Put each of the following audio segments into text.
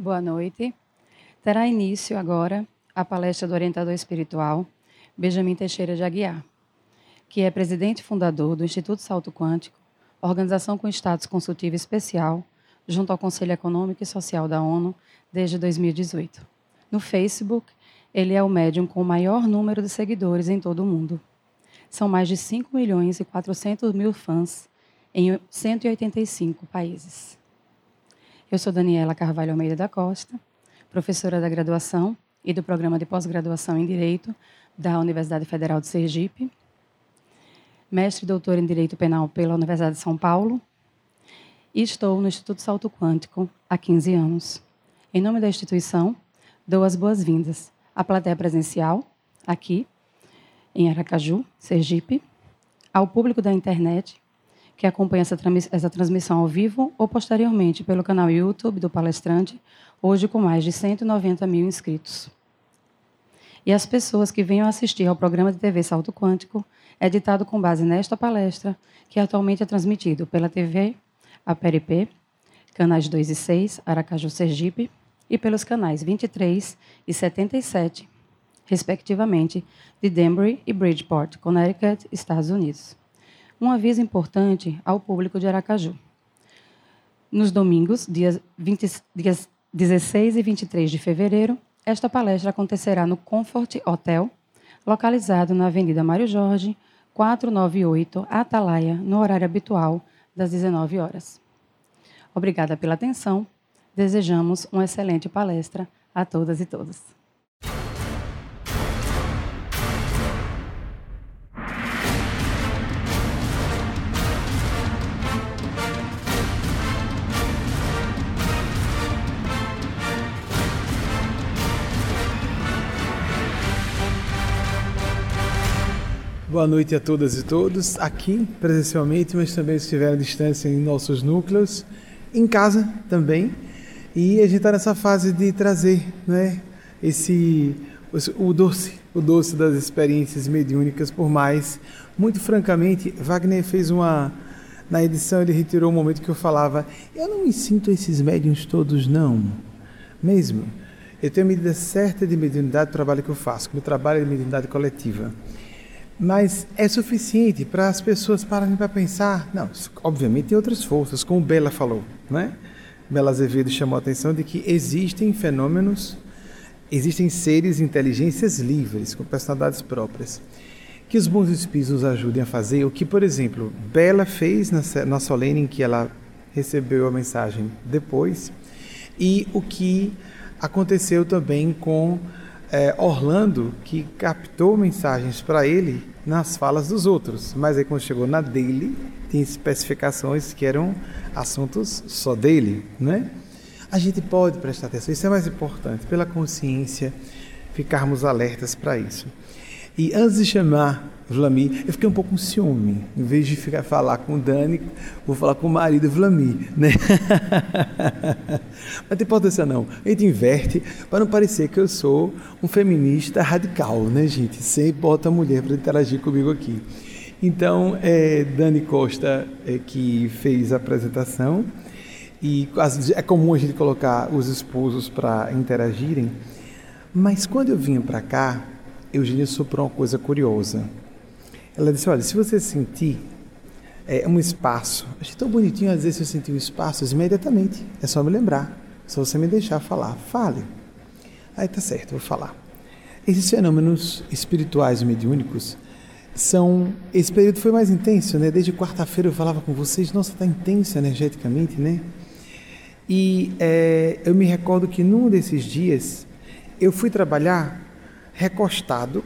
Boa noite. Terá início agora a palestra do orientador espiritual Benjamin Teixeira de Aguiar, que é presidente fundador do Instituto Salto Quântico, organização com status consultivo especial junto ao Conselho Econômico e Social da ONU desde 2018. No Facebook, ele é o médium com o maior número de seguidores em todo o mundo. São mais de 5 milhões e 400 mil fãs em 185 países. Eu sou Daniela Carvalho Almeida da Costa, professora da graduação e do programa de pós-graduação em Direito da Universidade Federal de Sergipe, mestre e doutor em Direito Penal pela Universidade de São Paulo e estou no Instituto Salto Quântico há 15 anos. Em nome da instituição, dou as boas-vindas à plateia presencial, aqui, em Aracaju, Sergipe, ao público da internet que acompanha essa, essa transmissão ao vivo ou posteriormente pelo canal YouTube do palestrante, hoje com mais de 190 mil inscritos. E as pessoas que venham assistir ao programa de TV Salto Quântico, editado com base nesta palestra, que atualmente é transmitido pela TV APRP, canais 2 e 6, Aracaju Sergipe, e pelos canais 23 e 77, respectivamente, de Danbury e Bridgeport, Connecticut, Estados Unidos um aviso importante ao público de Aracaju. Nos domingos, dias, 20, dias 16 e 23 de fevereiro, esta palestra acontecerá no Comfort Hotel, localizado na Avenida Mário Jorge, 498, Atalaia, no horário habitual, das 19 horas. Obrigada pela atenção. Desejamos uma excelente palestra a todas e todos. Boa noite a todas e todos, aqui presencialmente, mas também se estiver à distância em nossos núcleos, em casa também. E a gente está nessa fase de trazer né, esse, o doce, o doce das experiências mediúnicas, por mais, muito francamente, Wagner fez uma. Na edição ele retirou um momento que eu falava, eu não me sinto esses médiums todos, não. Mesmo. Eu tenho a medida certa de mediunidade do trabalho que eu faço, meu trabalho é de mediunidade coletiva. Mas é suficiente para as pessoas pararem para pensar. Não, obviamente tem outras forças, como Bela falou, né? Bela Azevedo chamou a atenção de que existem fenômenos, existem seres, inteligências livres, com personalidades próprias, que os bons espíritos nos ajudem a fazer o que, por exemplo, Bela fez na, na solene em que ela recebeu a mensagem depois, e o que aconteceu também com é, Orlando que captou mensagens para ele nas falas dos outros, mas aí quando chegou na dele, tem especificações que eram assuntos só dele, né? A gente pode prestar atenção, isso é mais importante, pela consciência, ficarmos alertas para isso. E antes de chamar Vlamir, eu fiquei um pouco com ciúme. Em vez de ficar falar com o Dani, vou falar com o marido Vlamir, né? Mas tem importância não. A gente inverte para não parecer que eu sou um feminista radical, né, gente? Sempre bota a mulher para interagir comigo aqui. Então, é Dani Costa é, que fez a apresentação e é comum a gente colocar os esposos para interagirem. Mas quando eu vinha para cá, Eugênia soprou uma coisa curiosa. Ela disse: Olha, se você sentir é, um espaço, achei tão bonitinho às vezes eu sentir um espaço, imediatamente, é só me lembrar, só você me deixar falar, fale. Aí tá certo, vou falar. Esses fenômenos espirituais mediúnicos são. Esse período foi mais intenso, né? Desde quarta-feira eu falava com vocês, nossa, tá intenso energeticamente, né? E é, eu me recordo que num desses dias eu fui trabalhar recostado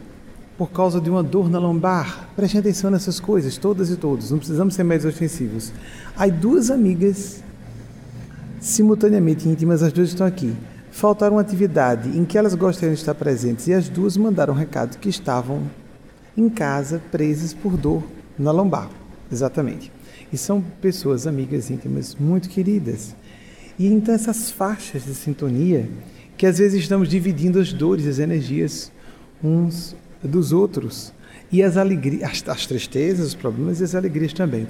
por causa de uma dor na lombar. Preste atenção nessas coisas, todas e todos, não precisamos ser mais ofensivos. Aí duas amigas, simultaneamente íntimas, as duas estão aqui. Faltaram uma atividade em que elas gostariam de estar presentes e as duas mandaram um recado que estavam em casa presas por dor na lombar. Exatamente. E são pessoas amigas íntimas muito queridas. E então essas faixas de sintonia, que às vezes estamos dividindo as dores, as energias uns dos outros e as alegrias, as, as tristezas, os problemas e as alegrias também.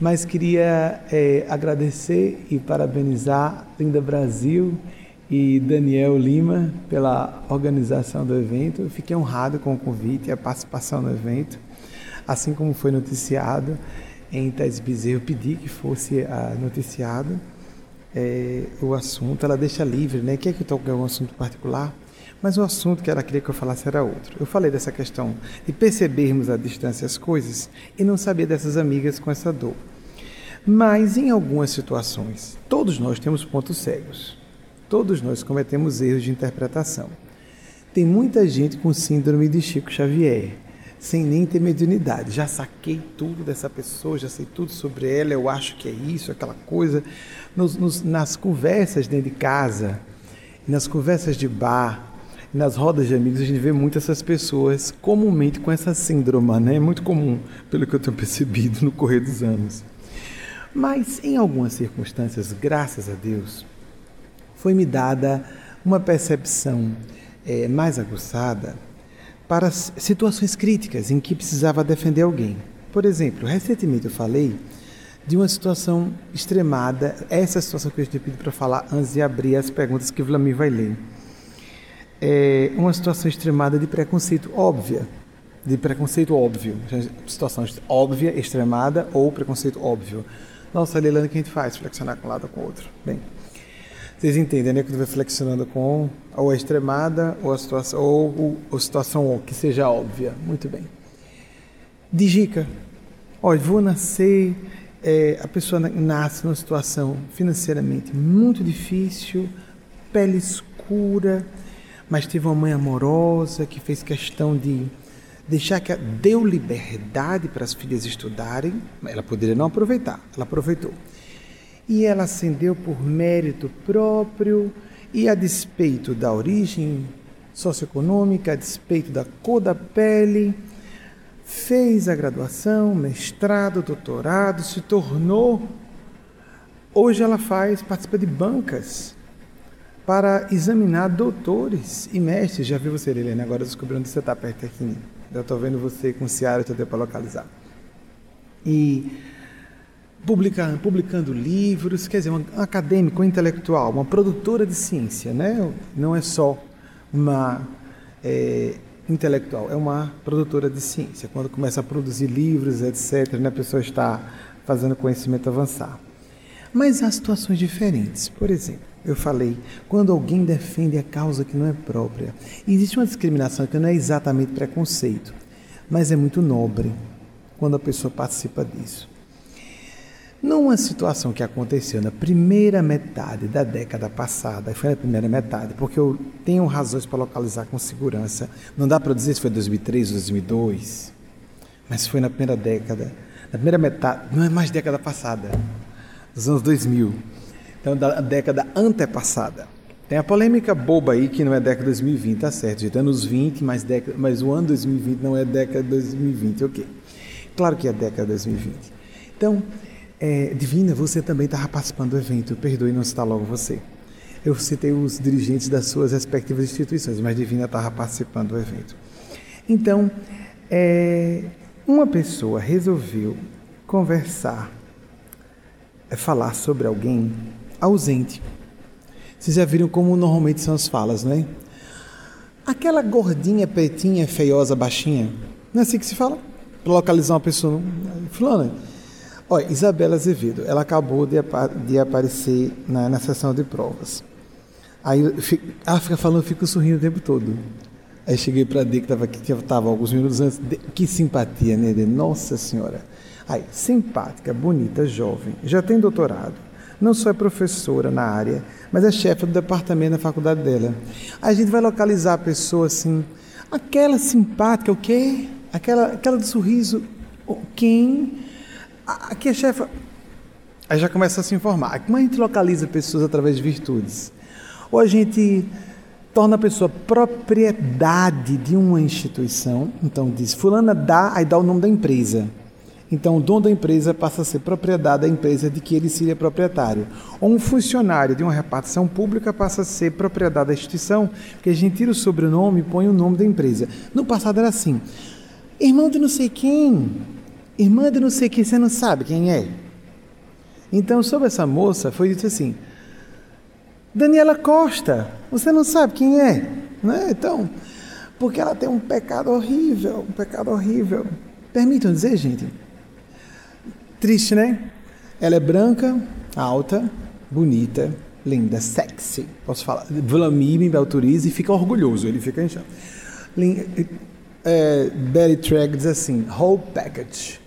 Mas queria é, agradecer e parabenizar Linda Brasil e Daniel Lima pela organização do evento. Eu fiquei honrado com o convite e a participação no evento, assim como foi noticiado em Thais Bezerro, pedi que fosse uh, noticiado é, o assunto. Ela deixa livre, né? Quer que eu toque algum assunto particular? Mas o assunto que ela queria que eu falasse era outro. Eu falei dessa questão de percebermos à distância as coisas e não saber dessas amigas com essa dor. Mas em algumas situações, todos nós temos pontos cegos. Todos nós cometemos erros de interpretação. Tem muita gente com síndrome de Chico Xavier, sem nem ter mediunidade. Já saquei tudo dessa pessoa, já sei tudo sobre ela, eu acho que é isso, aquela coisa. Nos, nos, nas conversas dentro de casa, nas conversas de bar, nas rodas de amigos a gente vê muitas essas pessoas comumente com essa síndrome, né? É muito comum, pelo que eu tenho percebido no correr dos anos. Mas em algumas circunstâncias, graças a Deus, foi-me dada uma percepção é, mais aguçada para situações críticas em que precisava defender alguém. Por exemplo, recentemente eu falei de uma situação extremada, essa situação que eu tinha pedido para falar antes de abrir as perguntas que o Vlamir vai ler é uma situação extremada de preconceito óbvia, de preconceito óbvio, situação óbvia, extremada ou preconceito óbvio. Nossa, Leilani, o que a gente faz? Flexionar com um lado ou com o outro. Bem, vocês entendem, né? Quando vai flexionando com ou a extremada ou a situação ou, ou situação que seja óbvia. Muito bem. Dica. Olha, vou nascer. É, a pessoa nasce numa situação financeiramente muito difícil, pele escura, mas teve uma mãe amorosa que fez questão de deixar que deu liberdade para as filhas estudarem. Ela poderia não aproveitar, ela aproveitou. E ela ascendeu por mérito próprio e a despeito da origem socioeconômica, a despeito da cor da pele, fez a graduação, mestrado, doutorado, se tornou. Hoje ela faz, participa de bancas para examinar doutores e mestres. Já vi você, Helena, agora descobrindo que você está perto aqui. Já estou vendo você com Ciara, estou para localizar. E publicando, publicando livros, quer dizer, um acadêmico, um intelectual, uma produtora de ciência, né? não é só uma é, intelectual, é uma produtora de ciência. Quando começa a produzir livros, etc., né, a pessoa está fazendo conhecimento avançar. Mas há situações diferentes. Por exemplo, eu falei, quando alguém defende a causa que não é própria. Existe uma discriminação que não é exatamente preconceito, mas é muito nobre quando a pessoa participa disso. Numa situação que aconteceu na primeira metade da década passada, foi na primeira metade, porque eu tenho razões para localizar com segurança, não dá para dizer se foi 2003 ou 2002, mas foi na primeira década, na primeira metade, não é mais década passada, dos anos 2000. Então, da década antepassada. Tem a polêmica boba aí que não é década 2020, tá certo, gente? Anos 20, mas, década, mas o ano 2020 não é década 2020, ok. Claro que é década 2020. Então, é, Divina, você também estava participando do evento, perdoe não citar logo você. Eu citei os dirigentes das suas respectivas instituições, mas Divina estava participando do evento. Então, é, uma pessoa resolveu conversar é falar sobre alguém ausente. Vocês já viram como normalmente são as falas, não é? Aquela gordinha, pretinha, feiosa, baixinha. Não é assim que se fala? Para localizar uma pessoa. Fulana. Olha, Isabela Azevedo, ela acabou de, de aparecer na, na sessão de provas. Aí ela fica falando, eu fico sorrindo o tempo todo. Aí cheguei para D, que estava aqui, que estava alguns minutos antes. De, que simpatia, né? De, Nossa Senhora. Aí, simpática, bonita, jovem, já tem doutorado, não só é professora na área, mas é chefe do departamento da faculdade dela. A gente vai localizar a pessoa assim, aquela simpática, o quê? Aquela, aquela do sorriso, quem? Aqui é chefe. Aí já começa a se informar. Como a gente localiza pessoas através de virtudes? Ou a gente torna a pessoa propriedade de uma instituição, então diz, fulana dá, aí dá o nome da empresa. Então, o dono da empresa passa a ser propriedade da empresa de que ele seria proprietário. Ou um funcionário de uma repartição pública passa a ser propriedade da instituição, porque a gente tira o sobrenome e põe o nome da empresa. No passado era assim: irmão de não sei quem, irmã de não sei quem, você não sabe quem é. Então, sobre essa moça, foi dito assim: Daniela Costa, você não sabe quem é, né? Então, porque ela tem um pecado horrível, um pecado horrível. Permitam dizer, gente. Triste, né? Ela é branca, alta, bonita, linda, sexy. Posso falar? Vladimir me autoriza e fica orgulhoso, ele fica enchendo. É, Betty Tragg diz assim, whole package,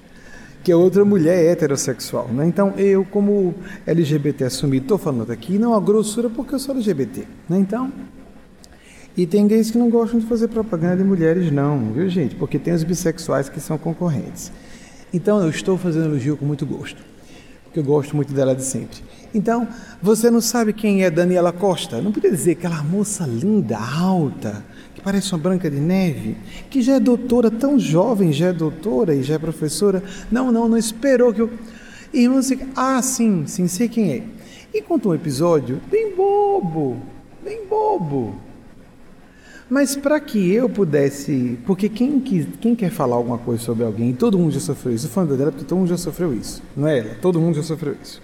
que é outra mulher heterossexual. Né? Então, eu, como LGBT assumido, estou falando aqui, não a grossura porque eu sou LGBT. Né? Então, e tem gays que não gostam de fazer propaganda de mulheres, não, viu, gente? Porque tem os bissexuais que são concorrentes. Então, eu estou fazendo elogio com muito gosto, porque eu gosto muito dela de sempre. Então, você não sabe quem é Daniela Costa? Não podia dizer aquela moça linda, alta, que parece uma branca de neve, que já é doutora, tão jovem, já é doutora e já é professora. Não, não, não esperou que eu. Irmãos, ah, sim, sim, sei quem é. E contou um episódio bem bobo, bem bobo mas para que eu pudesse. Porque quem, quem quer falar alguma coisa sobre alguém, todo mundo já sofreu isso. Falando dela, porque todo mundo já sofreu isso. Não é ela, todo mundo já sofreu isso.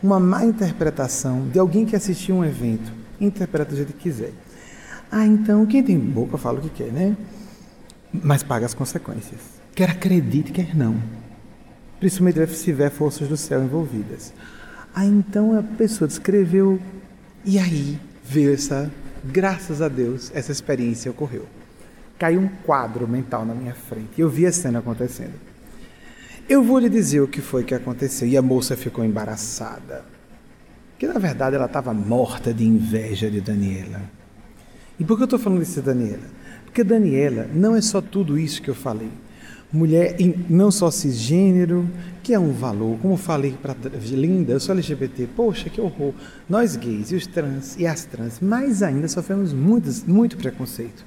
Uma má interpretação de alguém que assistiu um evento. Interpreta do jeito que quiser. Ah, então quem tem boca fala o que quer, né? Mas paga as consequências. Quer acredite, quer não. Principalmente se tiver forças do céu envolvidas. Ah, então a pessoa descreveu. E aí veio essa graças a Deus, essa experiência ocorreu. Caiu um quadro mental na minha frente e eu vi a cena acontecendo. Eu vou lhe dizer o que foi que aconteceu e a moça ficou embaraçada. Que na verdade ela estava morta de inveja de Daniela. E por que eu estou falando isso de Daniela? Porque Daniela não é só tudo isso que eu falei mulher não só cisgênero, que é um valor, como falei para Linda, eu sou LGBT, poxa, que horror. Nós gays e os trans e as trans, mais ainda sofremos muito, preconceito.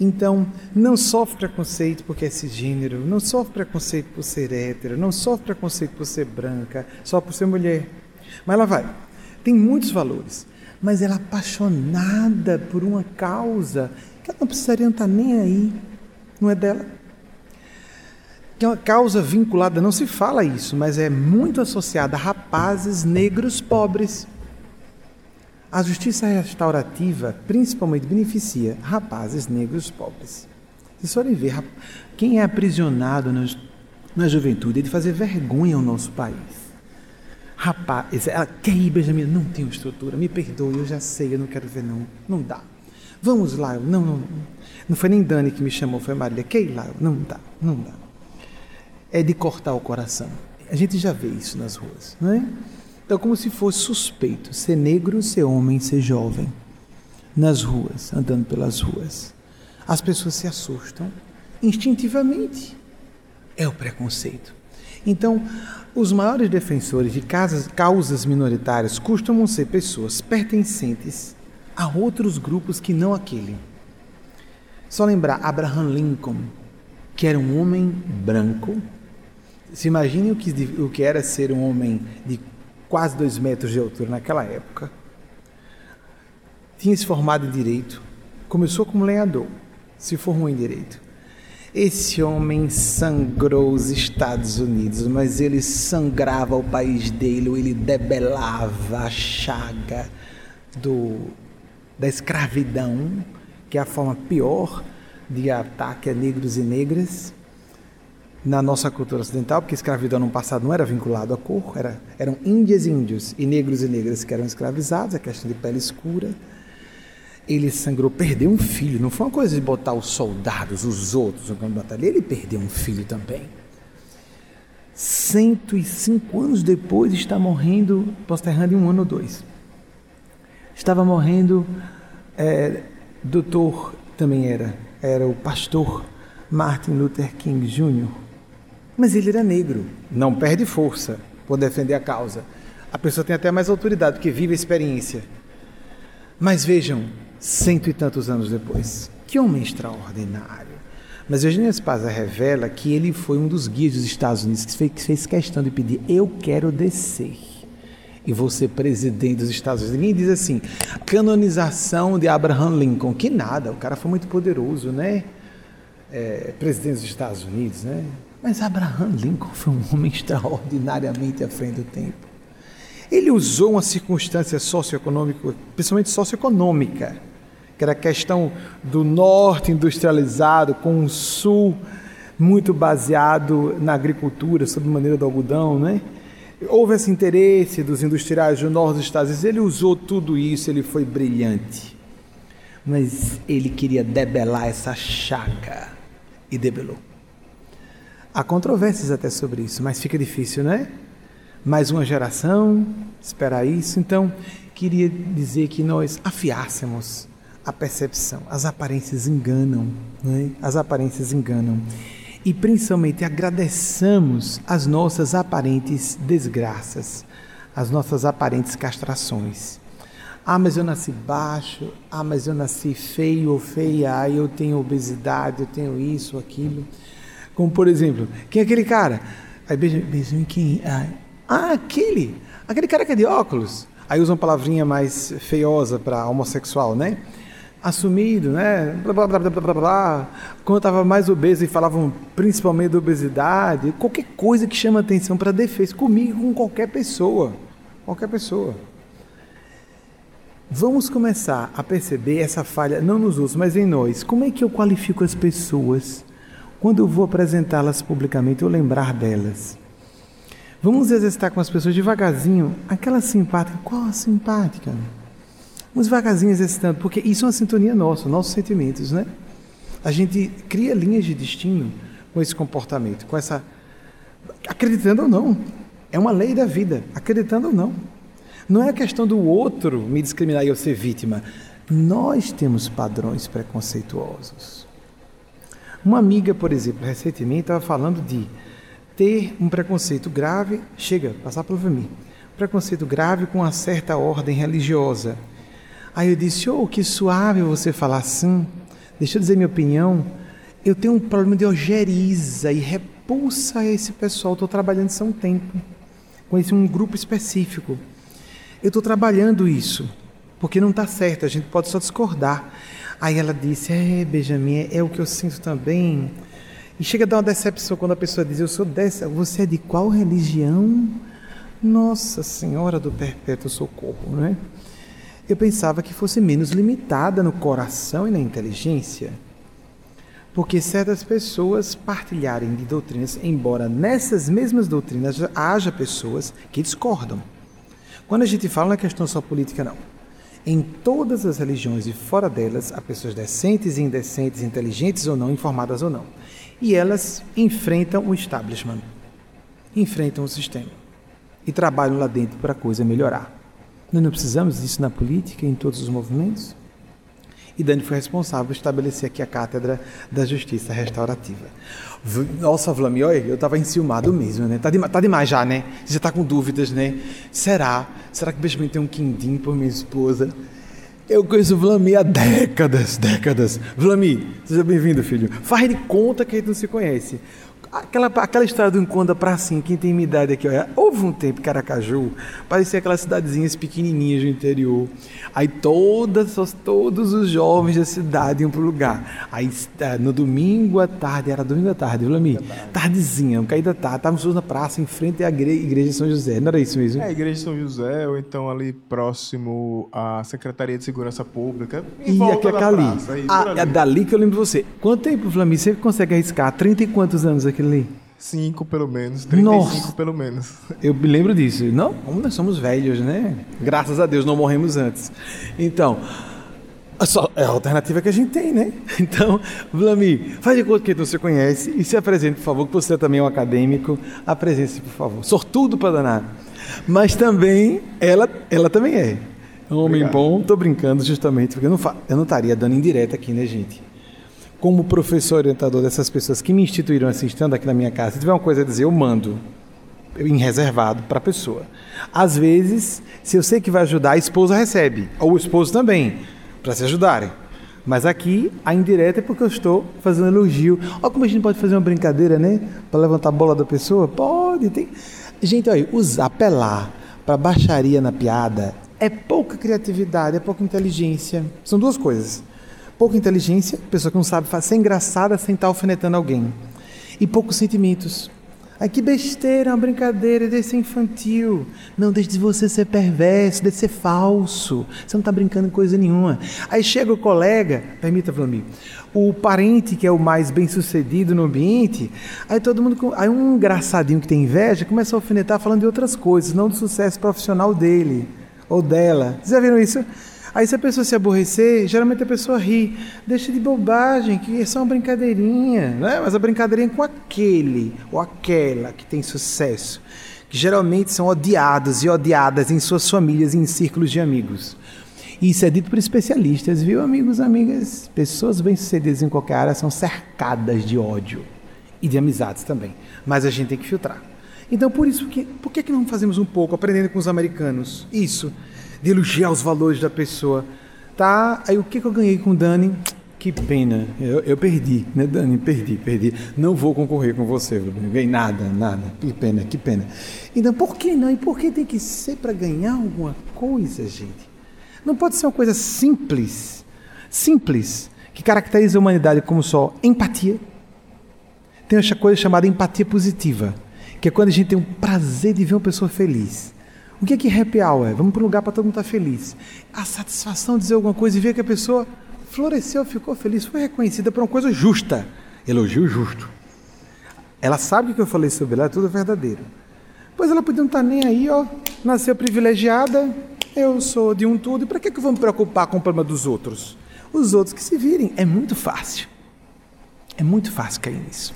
Então, não sofre preconceito porque é cisgênero, não sofre preconceito por ser hétero, não sofre preconceito por ser branca, só por ser mulher. Mas ela vai, tem muitos valores, mas ela é apaixonada por uma causa que ela não precisaria estar nem aí, não é dela que é uma causa vinculada, não se fala isso, mas é muito associada a rapazes negros pobres. A justiça restaurativa principalmente beneficia rapazes negros pobres. Vocês podem ver, quem é aprisionado na juventude é de fazer vergonha ao nosso país. Rapaz, ela quer ir, Benjamin, não tenho estrutura, me perdoe, eu já sei, eu não quero ver, não, não dá. Vamos lá, não, não, não. Não foi nem Dani que me chamou, foi Marília, quer lá? Não dá, não dá é de cortar o coração. A gente já vê isso nas ruas, não é? Então, como se fosse suspeito ser negro, ser homem, ser jovem, nas ruas, andando pelas ruas. As pessoas se assustam instintivamente. É o preconceito. Então, os maiores defensores de casas, causas minoritárias costumam ser pessoas pertencentes a outros grupos que não aquele. Só lembrar Abraham Lincoln, que era um homem branco, se imagine o que, o que era ser um homem de quase dois metros de altura naquela época. Tinha se formado em direito, começou como lenhador, se formou em direito. Esse homem sangrou os Estados Unidos, mas ele sangrava o país dele, ele debelava a chaga do, da escravidão, que é a forma pior de ataque a negros e negras na nossa cultura ocidental, porque escravidão no passado não era vinculado à cor, era, eram índias e índios e negros e negras que eram escravizados, a questão de pele escura. Ele sangrou, perdeu um filho, não foi uma coisa de botar os soldados, os outros no campo de batalha, ele perdeu um filho também. 105 anos depois está morrendo, posso estar errando em um ano ou dois. Estava morrendo, é, doutor também era, era o pastor Martin Luther King Jr., mas ele era negro, não perde força por defender a causa. A pessoa tem até mais autoridade, porque vive a experiência. Mas vejam, cento e tantos anos depois, que homem extraordinário. Mas Eugênio Spazia revela que ele foi um dos guias dos Estados Unidos que fez questão de pedir: eu quero descer e vou ser presidente dos Estados Unidos. Ninguém diz assim, canonização de Abraham Lincoln, que nada, o cara foi muito poderoso, né? É, presidente dos Estados Unidos, né? Mas Abraham Lincoln foi um homem extraordinariamente à frente do tempo. Ele usou uma circunstância socioeconômica, principalmente socioeconômica, que era a questão do norte industrializado com o sul muito baseado na agricultura, sob maneira do algodão, né? Houve esse interesse dos industriais do norte dos Estados Unidos, ele usou tudo isso, ele foi brilhante. Mas ele queria debelar essa chaga e debelou. Há controvérsias até sobre isso, mas fica difícil, né? Mais uma geração esperar isso. Então, queria dizer que nós afiássemos a percepção. As aparências enganam, né? As aparências enganam. E principalmente agradeçamos as nossas aparentes desgraças, as nossas aparentes castrações. Ah, mas eu nasci baixo. Ah, mas eu nasci feio ou feia. Ah, eu tenho obesidade, eu tenho isso, aquilo. Como, por exemplo, quem é aquele cara? Aí Benjamin, quem? Ah, aquele! Aquele cara que é de óculos. Aí usa uma palavrinha mais feiosa para homossexual, né? Assumido, né? Blá, blá, blá, blá, blá, blá. Quando estava mais obeso e falavam principalmente da obesidade, qualquer coisa que chama atenção para defesa, comigo, com qualquer pessoa. Qualquer pessoa. Vamos começar a perceber essa falha, não nos outros, mas em nós. Como é que eu qualifico as pessoas? Quando eu vou apresentá-las publicamente, eu lembrar delas. Vamos exercitar com as pessoas devagarzinho, aquela simpática, qual a simpática? Vamos devagarzinho exercitando, porque isso é uma sintonia nossa, nossos sentimentos, né? A gente cria linhas de destino com esse comportamento, com essa. acreditando ou não. É uma lei da vida, acreditando ou não. Não é a questão do outro me discriminar e eu ser vítima. Nós temos padrões preconceituosos. Uma amiga, por exemplo, recentemente estava falando de ter um preconceito grave, chega, passar pelo mim, preconceito grave com uma certa ordem religiosa. Aí eu disse, oh, que suave você falar assim. Deixa eu dizer minha opinião. Eu tenho um problema de ojeriza e repulsa a esse pessoal. Estou trabalhando isso há um tempo, esse um grupo específico. Eu estou trabalhando isso, porque não está certo, a gente pode só discordar. Aí ela disse: É, Benjamin, é, é o que eu sinto também. E chega a dar uma decepção quando a pessoa diz: Eu sou dessa. Você é de qual religião? Nossa Senhora do Perpétuo Socorro, não é? Eu pensava que fosse menos limitada no coração e na inteligência. Porque certas pessoas partilharem de doutrinas, embora nessas mesmas doutrinas haja pessoas que discordam. Quando a gente fala na questão só política, não. Em todas as religiões e fora delas, há pessoas decentes e indecentes, inteligentes ou não, informadas ou não. E elas enfrentam o establishment, enfrentam o sistema e trabalham lá dentro para a coisa melhorar. Nós não precisamos disso na política, em todos os movimentos? E Dani foi responsável por estabelecer aqui a cátedra da justiça restaurativa. Nossa, Vlamir, olha, eu estava enciumado mesmo, né? Tá, de, tá demais já, né? Você está com dúvidas, né? Será? Será que Benjamin tem um quindim por minha esposa? Eu conheço o Vlamir há décadas, décadas. Vlamir, seja bem-vindo, filho. Faz de conta que a gente não se conhece. Aquela, aquela história do encontro quem tem minha idade aqui, olha, houve um tempo que Aracaju parecia aquelas cidadezinhas pequenininhas do interior. Aí todas, todos os jovens da cidade iam para o lugar. Aí é, no domingo à tarde, era domingo à tarde, viu, amigo? Tardezinha, um caída tarde, estávamos na praça, em frente à igreja de São José, não era isso mesmo? É, a igreja de São José, ou então ali próximo à Secretaria de Segurança Pública. E aqui é ali. Praça, aí, ah, é dali que eu lembro de você. Quanto tempo, Flamir, você consegue arriscar? 30 e quantos anos aquilo ali? Cinco, pelo menos. 35, Nossa. pelo menos. Eu me lembro disso. Não, nós somos velhos, né? Graças a Deus, não morremos antes. Então, a, só, é a alternativa que a gente tem, né? Então, Vlamir, faz de conta que você conhece e se apresente, por favor, que você também é um acadêmico. Apresente-se, por favor. Sortudo para danar. Mas também, ela, ela também é. Um homem Obrigado. bom, tô brincando justamente, porque eu não, eu não estaria dando indireta aqui, né, gente? Como professor orientador dessas pessoas que me instituíram assim, estando aqui na minha casa, se tiver uma coisa a dizer, eu mando em reservado para a pessoa. Às vezes, se eu sei que vai ajudar, a esposa recebe, ou o esposo também, para se ajudarem. Mas aqui, a indireta é porque eu estou fazendo elogio. Olha como a gente pode fazer uma brincadeira, né? Para levantar a bola da pessoa? Pode, tem. Gente, olha, usar, apelar para baixaria na piada é pouca criatividade, é pouca inteligência. São duas coisas pouca inteligência, pessoa que não sabe ser engraçada sem estar alfinetando alguém, e poucos sentimentos. Ai, que besteira, uma brincadeira, deixa ser infantil. Não, deixe de você ser perverso, deixe de ser falso. Você não está brincando em coisa nenhuma. Aí chega o colega, permita, Vlamir, o parente que é o mais bem sucedido no ambiente, aí todo mundo, aí um engraçadinho que tem inveja começa a alfinetar falando de outras coisas, não do sucesso profissional dele ou dela. Vocês já viram isso? Aí se a pessoa se aborrecer, geralmente a pessoa ri. Deixa de bobagem, que é só uma brincadeirinha. Né? Mas a brincadeirinha é com aquele ou aquela que tem sucesso. Que geralmente são odiados e odiadas em suas famílias e em círculos de amigos. Isso é dito por especialistas, viu, amigos, amigas? Pessoas bem-sucedidas em qualquer área são cercadas de ódio e de amizades também. Mas a gente tem que filtrar. Então, por isso, que, por que, que não fazemos um pouco, aprendendo com os americanos? Isso de elogiar os valores da pessoa. Tá? Aí o que, que eu ganhei com o Dani? Que pena. Eu, eu, perdi, né, Dani? Perdi, perdi. Não vou concorrer com você, não ganhei nada, nada. Que pena, que pena. Então, por que não? E por que tem que ser para ganhar alguma coisa, gente? Não pode ser uma coisa simples, simples, que caracteriza a humanidade como só empatia. Tem essa coisa chamada empatia positiva, que é quando a gente tem o prazer de ver uma pessoa feliz. O que é que happy hour? Vamos para um lugar para todo mundo estar tá feliz. A satisfação de dizer alguma coisa e ver que a pessoa floresceu, ficou feliz, foi reconhecida por uma coisa justa. Elogio justo. Ela sabe que eu falei sobre ela é tudo verdadeiro. Pois ela podia não estar tá nem aí, ó. Nasceu privilegiada, eu sou de um tudo. E para que, que eu vou me preocupar com o problema dos outros? Os outros que se virem. É muito fácil. É muito fácil cair nisso.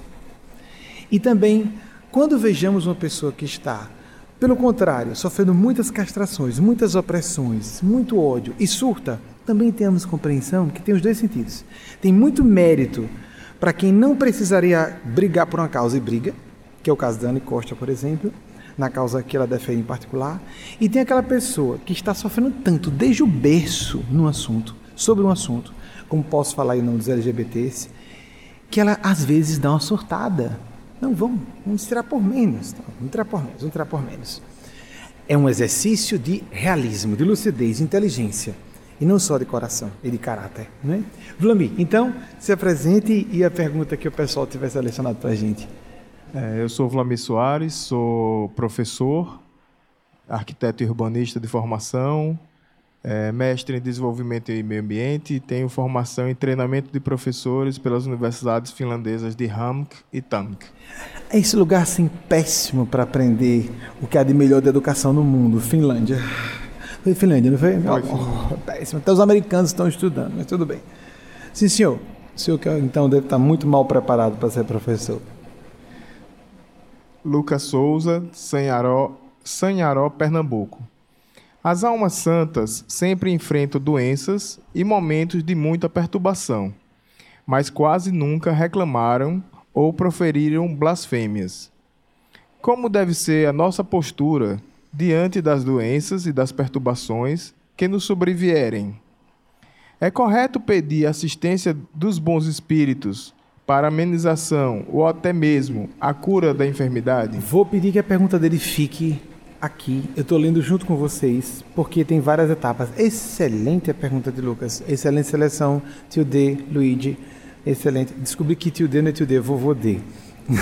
E também, quando vejamos uma pessoa que está pelo contrário, sofrendo muitas castrações, muitas opressões, muito ódio e surta, também temos compreensão que tem os dois sentidos. Tem muito mérito para quem não precisaria brigar por uma causa e briga, que é o caso da Anne Costa, por exemplo, na causa que ela defende em particular, e tem aquela pessoa que está sofrendo tanto desde o berço no assunto, sobre um assunto, como posso falar em nome dos LGBTs, que ela às vezes dá uma surtada não, vamos, vamos tirar por menos. vamos tirar por menos, vamos tirar por menos. É um exercício de realismo, de lucidez, de inteligência. E não só de coração e de caráter. Né? Vlamir, então, se apresente e a pergunta que o pessoal tiver selecionado para a gente. É, eu sou Vlamir Soares, sou professor, arquiteto e urbanista de formação, é, mestre em desenvolvimento e meio ambiente e tenho formação em treinamento de professores pelas universidades finlandesas de Hamk e Tank. É esse lugar assim péssimo para aprender o que há de melhor da educação no mundo, Finlândia. Foi Finlândia, não foi? foi oh, péssimo. Até os americanos estão estudando, mas tudo bem. Sim, senhor. O senhor então deve estar muito mal preparado para ser professor. Lucas Souza, Sanharó, Sanharó, Pernambuco. As almas santas sempre enfrentam doenças e momentos de muita perturbação, mas quase nunca reclamaram ou proferiram blasfêmias. Como deve ser a nossa postura diante das doenças e das perturbações que nos sobrevierem? É correto pedir assistência dos bons espíritos para amenização ou até mesmo a cura da enfermidade? Vou pedir que a pergunta dele fique aqui. Eu estou lendo junto com vocês, porque tem várias etapas. Excelente a pergunta de Lucas. Excelente seleção. Tio D, Luigi. Excelente. Descobri que tio D não é tio D, é vovô D.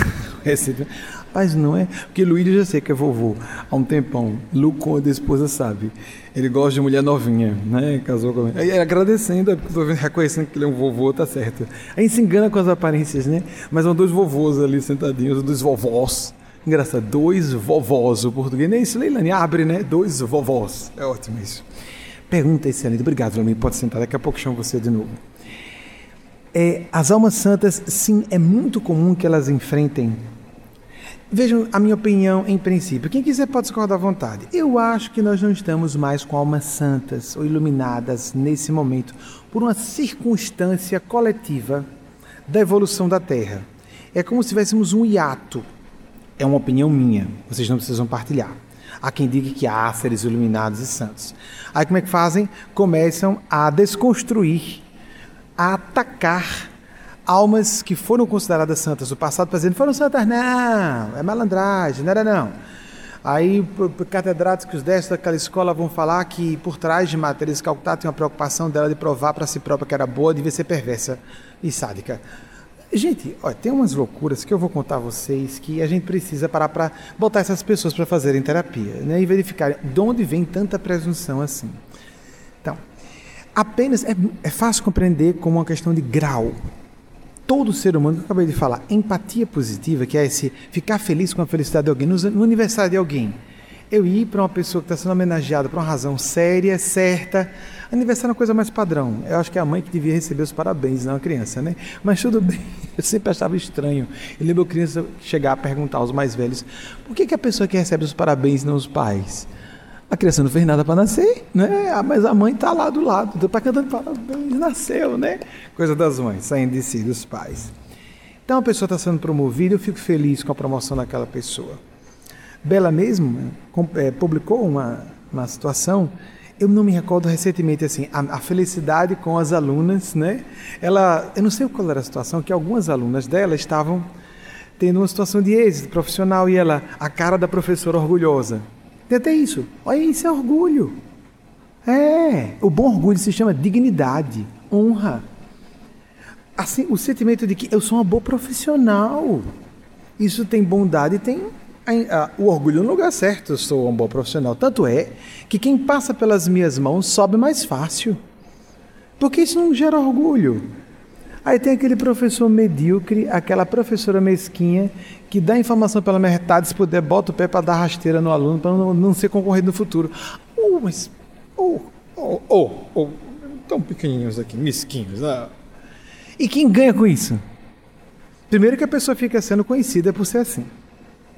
Mas não é, porque Luigi já sei que é vovô há um tempão. Lu Conde, a esposa, sabe. Ele gosta de mulher novinha, né? Casou com. Aí agradecendo, estou reconhecendo que ele é um vovô, tá certo. Aí se engana com as aparências, né? Mas são dois vovôs ali sentadinhos, dois vovós. Engraçado, dois vovós, o português. Nem isso, Leilani, abre, né? Dois vovós. É ótimo isso. Pergunta excelente. Obrigado, Leilani. Pode sentar, daqui a pouco chamo você de novo. É, as almas santas, sim, é muito comum que elas enfrentem. Vejam a minha opinião em princípio. Quem quiser pode discordar à vontade. Eu acho que nós não estamos mais com almas santas ou iluminadas nesse momento por uma circunstância coletiva da evolução da Terra. É como se tivéssemos um hiato é uma opinião minha, vocês não precisam partilhar. Há quem diga que há seres iluminados e santos. Aí como é que fazem? Começam a desconstruir, a atacar almas que foram consideradas santas no passado, dizendo foram santas, não, é malandragem, não era não. Aí catedráticos desta daquela escola vão falar que por trás de Matheus Calcutá tem uma preocupação dela de provar para si própria que era boa, devia ser perversa e sádica. Gente, ó, tem umas loucuras que eu vou contar a vocês que a gente precisa parar para botar essas pessoas para fazerem terapia né, e verificar de onde vem tanta presunção assim. Então, apenas é, é fácil compreender como uma questão de grau. Todo ser humano, que eu acabei de falar, empatia positiva, que é esse ficar feliz com a felicidade de alguém, no, no aniversário de alguém, eu ir para uma pessoa que está sendo homenageada por uma razão séria, certa. Aniversário é uma coisa mais padrão. Eu acho que é a mãe que devia receber os parabéns, não a criança, né? Mas tudo bem. Eu sempre achava estranho. Eu lembro criança chegar a perguntar aos mais velhos: por que, que a pessoa que recebe os parabéns não os pais? A criança não fez nada para nascer, né? Ah, mas a mãe está lá do lado, está cantando parabéns, nasceu, né? Coisa das mães, saindo de si, dos pais. Então a pessoa está sendo promovida, eu fico feliz com a promoção daquela pessoa. Bela mesmo é, publicou uma, uma situação, eu não me recordo recentemente, assim, a, a, felicidade com as alunas, né? Ela, eu não sei qual era a situação, que algumas alunas dela estavam tendo uma situação de êxito profissional e ela, a cara da professora orgulhosa. Tem até isso. Olha, isso é orgulho. É, o bom orgulho se chama dignidade, honra. Assim, o sentimento de que eu sou uma boa profissional. Isso tem bondade e tem o orgulho no lugar certo, eu sou um bom profissional. Tanto é que quem passa pelas minhas mãos sobe mais fácil. Porque isso não gera orgulho. Aí tem aquele professor medíocre, aquela professora mesquinha, que dá informação pela metade, se puder, bota o pé para dar rasteira no aluno, para não, não, ser concorrido no futuro. Oh, mas. Oh, oh, oh, oh, tão pequenininhos aqui, mesquinhos. Ah. E quem ganha com isso? Primeiro que a pessoa fica sendo conhecida por ser assim.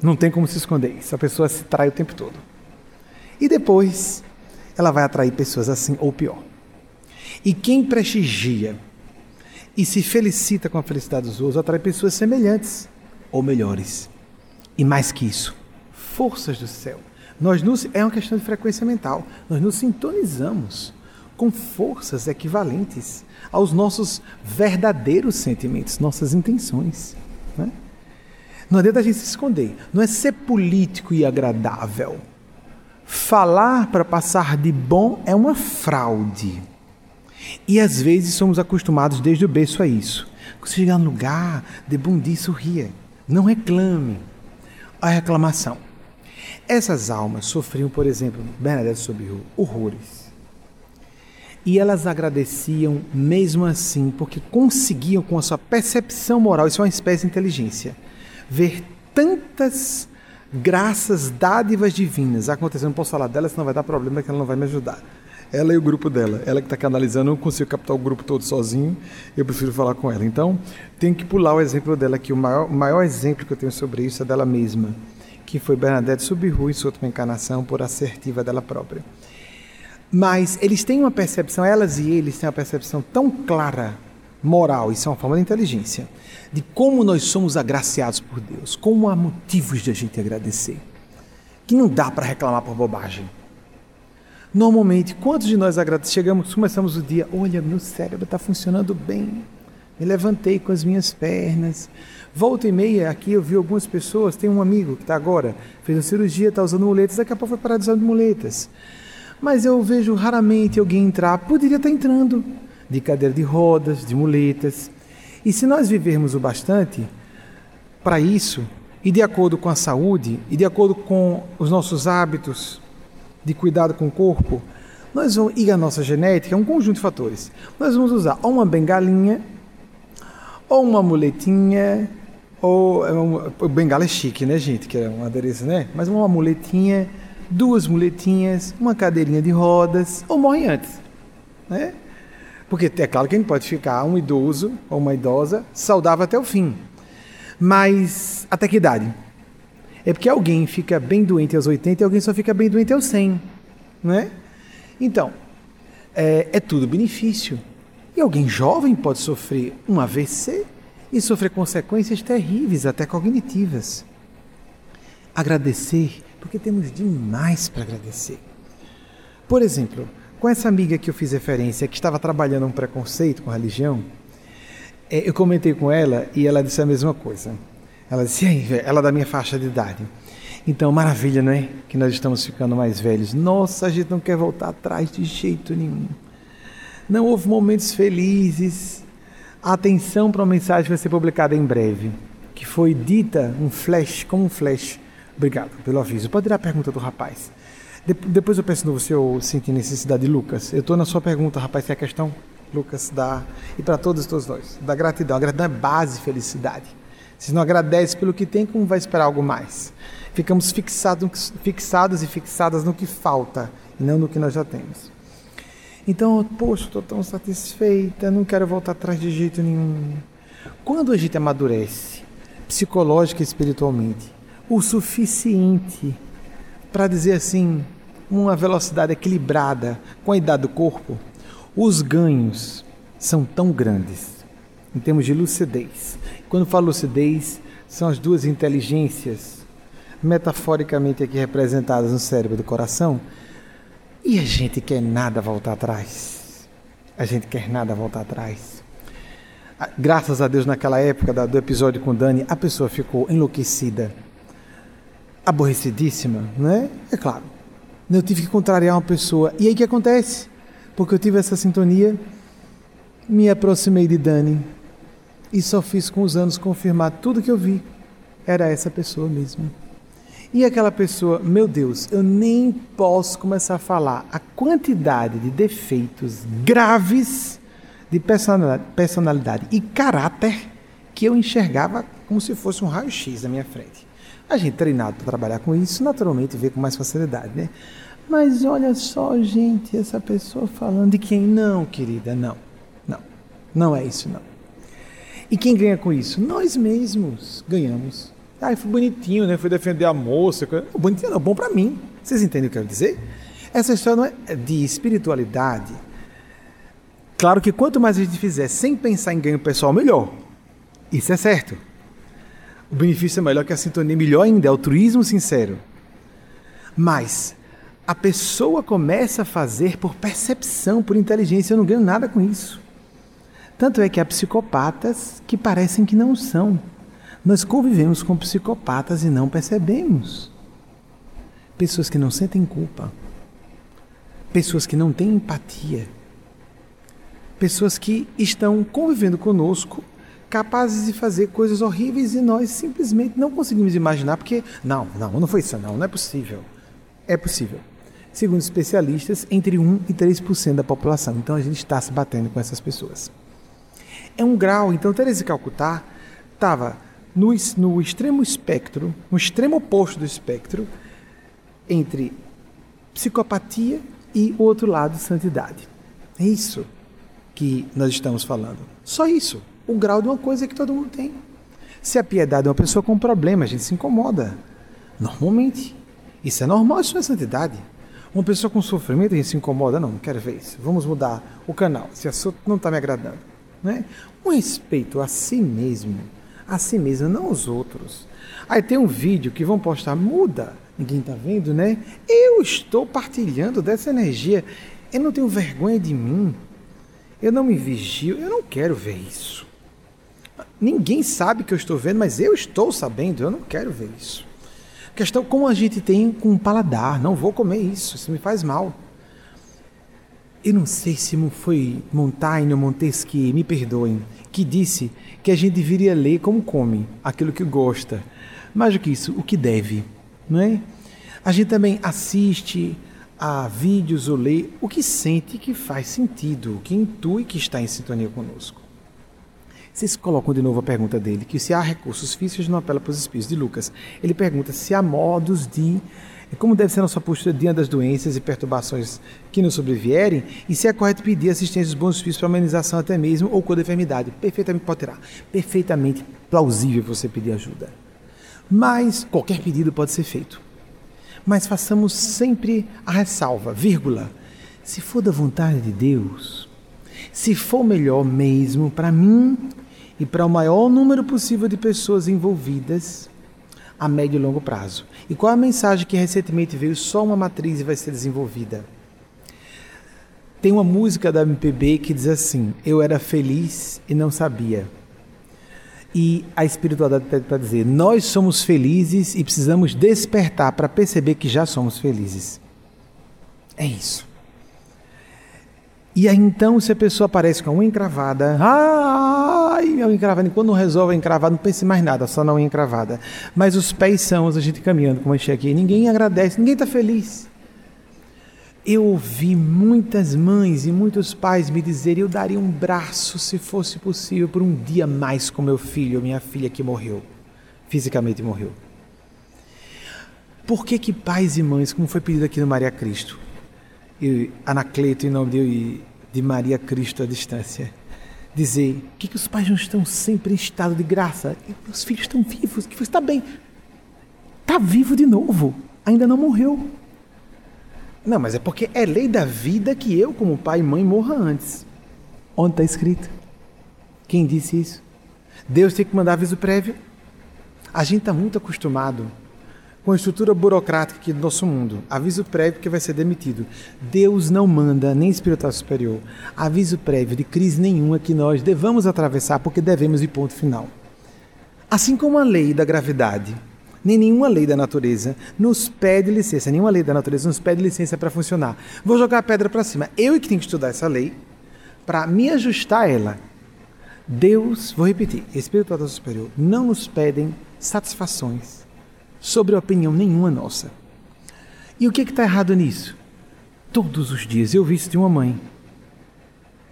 Não tem como se esconder isso. A pessoa se trai o tempo todo. E depois, ela vai atrair pessoas assim ou pior. E quem prestigia e se felicita com a felicidade dos outros atrai pessoas semelhantes ou melhores. E mais que isso, forças do céu. Nós nos, é uma questão de frequência mental. Nós nos sintonizamos com forças equivalentes aos nossos verdadeiros sentimentos, nossas intenções. Né? Não adianta a gente se esconder. Não é ser político e agradável. Falar para passar de bom é uma fraude. E às vezes somos acostumados desde o berço a isso. Quando você chegar no lugar, de bom dia, sorria. Não reclame. A reclamação. Essas almas sofriam, por exemplo, Bernadette Sobiru, horrores. E elas agradeciam mesmo assim, porque conseguiam, com a sua percepção moral, isso é uma espécie de inteligência, ver tantas graças, dádivas divinas acontecendo. Não posso falar dela, senão vai dar problema que ela não vai me ajudar. Ela e o grupo dela. Ela que está canalizando, eu não consigo captar o grupo todo sozinho, eu prefiro falar com ela. Então, tenho que pular o exemplo dela aqui. O maior, o maior exemplo que eu tenho sobre isso é dela mesma, que foi Bernadette Subiru em sua última encarnação, por assertiva dela própria. Mas eles têm uma percepção, elas e eles têm uma percepção tão clara, moral, isso é uma forma de inteligência, de como nós somos agraciados por Deus, como há motivos de a gente agradecer, que não dá para reclamar por bobagem. Normalmente, quantos de nós chegamos, começamos o dia, olha, meu cérebro está funcionando bem, me levantei com as minhas pernas. Volta e meia, aqui eu vi algumas pessoas, tem um amigo que está agora, fez uma cirurgia, está usando muletas, daqui a pouco vai parar de usar muletas. Mas eu vejo raramente alguém entrar, poderia estar tá entrando, de cadeira de rodas, de muletas. E se nós vivermos o bastante para isso, e de acordo com a saúde, e de acordo com os nossos hábitos de cuidado com o corpo, nós vamos, e a nossa genética, é um conjunto de fatores. Nós vamos usar ou uma bengalinha, ou uma muletinha, ou é um, bengala é chique, né, gente? Que é uma adereço, né? Mas uma muletinha, duas muletinhas, uma cadeirinha de rodas, ou morre antes, né? Porque é claro que gente pode ficar um idoso ou uma idosa saudável até o fim. Mas até que idade? É porque alguém fica bem doente aos 80 e alguém só fica bem doente aos 100. Né? Então, é, é tudo benefício. E alguém jovem pode sofrer um AVC e sofrer consequências terríveis, até cognitivas. Agradecer, porque temos demais para agradecer. Por exemplo, com essa amiga que eu fiz referência, que estava trabalhando um preconceito com religião, é, eu comentei com ela e ela disse a mesma coisa. Ela disse, ela é da minha faixa de idade. Então, maravilha, não é? Que nós estamos ficando mais velhos. Nossa, a gente não quer voltar atrás de jeito nenhum. Não houve momentos felizes. Atenção para uma mensagem que vai ser publicada em breve, que foi dita um flash, como um flash. Obrigado pelo aviso. Pode ir a pergunta do rapaz. De depois eu penso no se eu senti necessidade de Lucas. Eu estou na sua pergunta, rapaz, se é a questão, Lucas, da e para todos todos nós, da gratidão. A gratidão é base felicidade. Se não agradece pelo que tem, como vai esperar algo mais? Ficamos fixados, fixados e fixadas no que falta e não no que nós já temos. Então, poxa, estou tão satisfeita, não quero voltar atrás de jeito nenhum. Quando a gente amadurece, psicológica e espiritualmente, o suficiente para dizer assim, uma velocidade equilibrada com a idade do corpo, os ganhos são tão grandes em termos de lucidez. Quando falo lucidez, são as duas inteligências metaforicamente aqui representadas no cérebro do coração, e a gente quer nada voltar atrás. A gente quer nada voltar atrás. Ah, graças a Deus, naquela época do episódio com Dani, a pessoa ficou enlouquecida, aborrecidíssima, né? É claro. Eu tive que contrariar uma pessoa. E aí o que acontece? Porque eu tive essa sintonia, me aproximei de Dani e só fiz com os anos confirmar tudo que eu vi. Era essa pessoa mesmo. E aquela pessoa, meu Deus, eu nem posso começar a falar a quantidade de defeitos graves de personalidade, e caráter que eu enxergava como se fosse um raio-x na minha frente. A gente treinado para trabalhar com isso, naturalmente vê com mais facilidade, né? Mas olha só, gente, essa pessoa falando de quem não, querida, não. Não. Não é isso não. E quem ganha com isso? Nós mesmos ganhamos. Ah, foi bonitinho, né? Foi defender a moça. Bonitinho não, bom para mim. Vocês entendem o que eu quero dizer? Essa história é de espiritualidade. Claro que quanto mais a gente fizer sem pensar em ganho pessoal, melhor. Isso é certo. O benefício é melhor que a sintonia, melhor ainda, é altruísmo sincero. Mas a pessoa começa a fazer por percepção, por inteligência. Eu não ganho nada com isso. Tanto é que há psicopatas que parecem que não são. Nós convivemos com psicopatas e não percebemos. Pessoas que não sentem culpa. Pessoas que não têm empatia. Pessoas que estão convivendo conosco, capazes de fazer coisas horríveis e nós simplesmente não conseguimos imaginar porque não, não, não foi isso não, não é possível. É possível. Segundo especialistas, entre 1 e 3% da população. Então a gente está se batendo com essas pessoas. É um grau. Então Teresa Calcutá estava no, no extremo espectro, no extremo oposto do espectro, entre psicopatia e o outro lado, santidade. É isso que nós estamos falando. Só isso. O grau de uma coisa que todo mundo tem. Se a piedade é uma pessoa com problema, a gente se incomoda. Normalmente. Isso é normal, isso não é santidade. Uma pessoa com sofrimento, a gente se incomoda. Não, não quero ver isso. Vamos mudar o canal. Esse assunto não está me agradando. Né? Um respeito a si mesmo a si mesmo, não aos outros. Aí tem um vídeo que vão postar, muda, ninguém está vendo, né? Eu estou partilhando dessa energia. Eu não tenho vergonha de mim. Eu não me vigio, eu não quero ver isso. Ninguém sabe que eu estou vendo, mas eu estou sabendo, eu não quero ver isso. Questão como a gente tem com o paladar, não vou comer isso, isso me faz mal. Eu não sei se foi Montaigne ou Montesquieu, me perdoem, que disse que a gente deveria ler como come, aquilo que gosta. Mais do que isso, o que deve, não é? A gente também assiste a vídeos ou lê o que sente que faz sentido, que intui que está em sintonia conosco. Vocês colocam de novo a pergunta dele, que se há recursos físicos, não apela para os espíritos de Lucas. Ele pergunta se há modos de como deve ser a nossa postura diante das doenças e perturbações que nos sobrevierem e se é correto pedir assistência dos bons espíritos para amenização até mesmo ou com enfermidade. Perfeitamente pode ter. Perfeitamente plausível você pedir ajuda. Mas qualquer pedido pode ser feito. Mas façamos sempre a ressalva, vírgula. Se for da vontade de Deus, se for melhor mesmo para mim e para o maior número possível de pessoas envolvidas, a médio e longo prazo. E qual a mensagem que recentemente veio só uma matriz vai ser desenvolvida? Tem uma música da MPB que diz assim: Eu era feliz e não sabia. E a espiritualidade pede para dizer: Nós somos felizes e precisamos despertar para perceber que já somos felizes. É isso. E aí então, se a pessoa aparece com uma encravada, ah, Ai, a encravada. Quando não resolve a encravada, não pense mais nada, só não encravada. Mas os pés são a gente caminhando, como a gente aqui. Ninguém agradece, ninguém está feliz. Eu ouvi muitas mães e muitos pais me dizerem: eu daria um braço, se fosse possível, por um dia mais com meu filho ou minha filha que morreu, fisicamente morreu. Por que, que pais e mães, como foi pedido aqui no Maria Cristo, e Anacleto em nome de, de Maria Cristo à distância, dizer que, que os pais não estão sempre em estado de graça? E os filhos estão vivos, que está bem, está vivo de novo, ainda não morreu. Não, mas é porque é lei da vida que eu, como pai e mãe, morra antes. Onde está escrito? Quem disse isso? Deus tem que mandar aviso prévio. A gente está muito acostumado com a estrutura burocrática aqui do nosso mundo. Aviso prévio que vai ser demitido. Deus não manda nem espiritual superior. Aviso prévio de crise nenhuma que nós devamos atravessar porque devemos ir ponto final. Assim como a lei da gravidade nem nenhuma lei da natureza nos pede licença, nenhuma lei da natureza nos pede licença para funcionar. Vou jogar a pedra para cima. Eu é que tenho que estudar essa lei para me ajustar a ela. Deus, vou repetir, espiritual superior, não nos pedem satisfações sobre opinião nenhuma nossa. E o que está errado nisso? Todos os dias eu vi isso de uma mãe.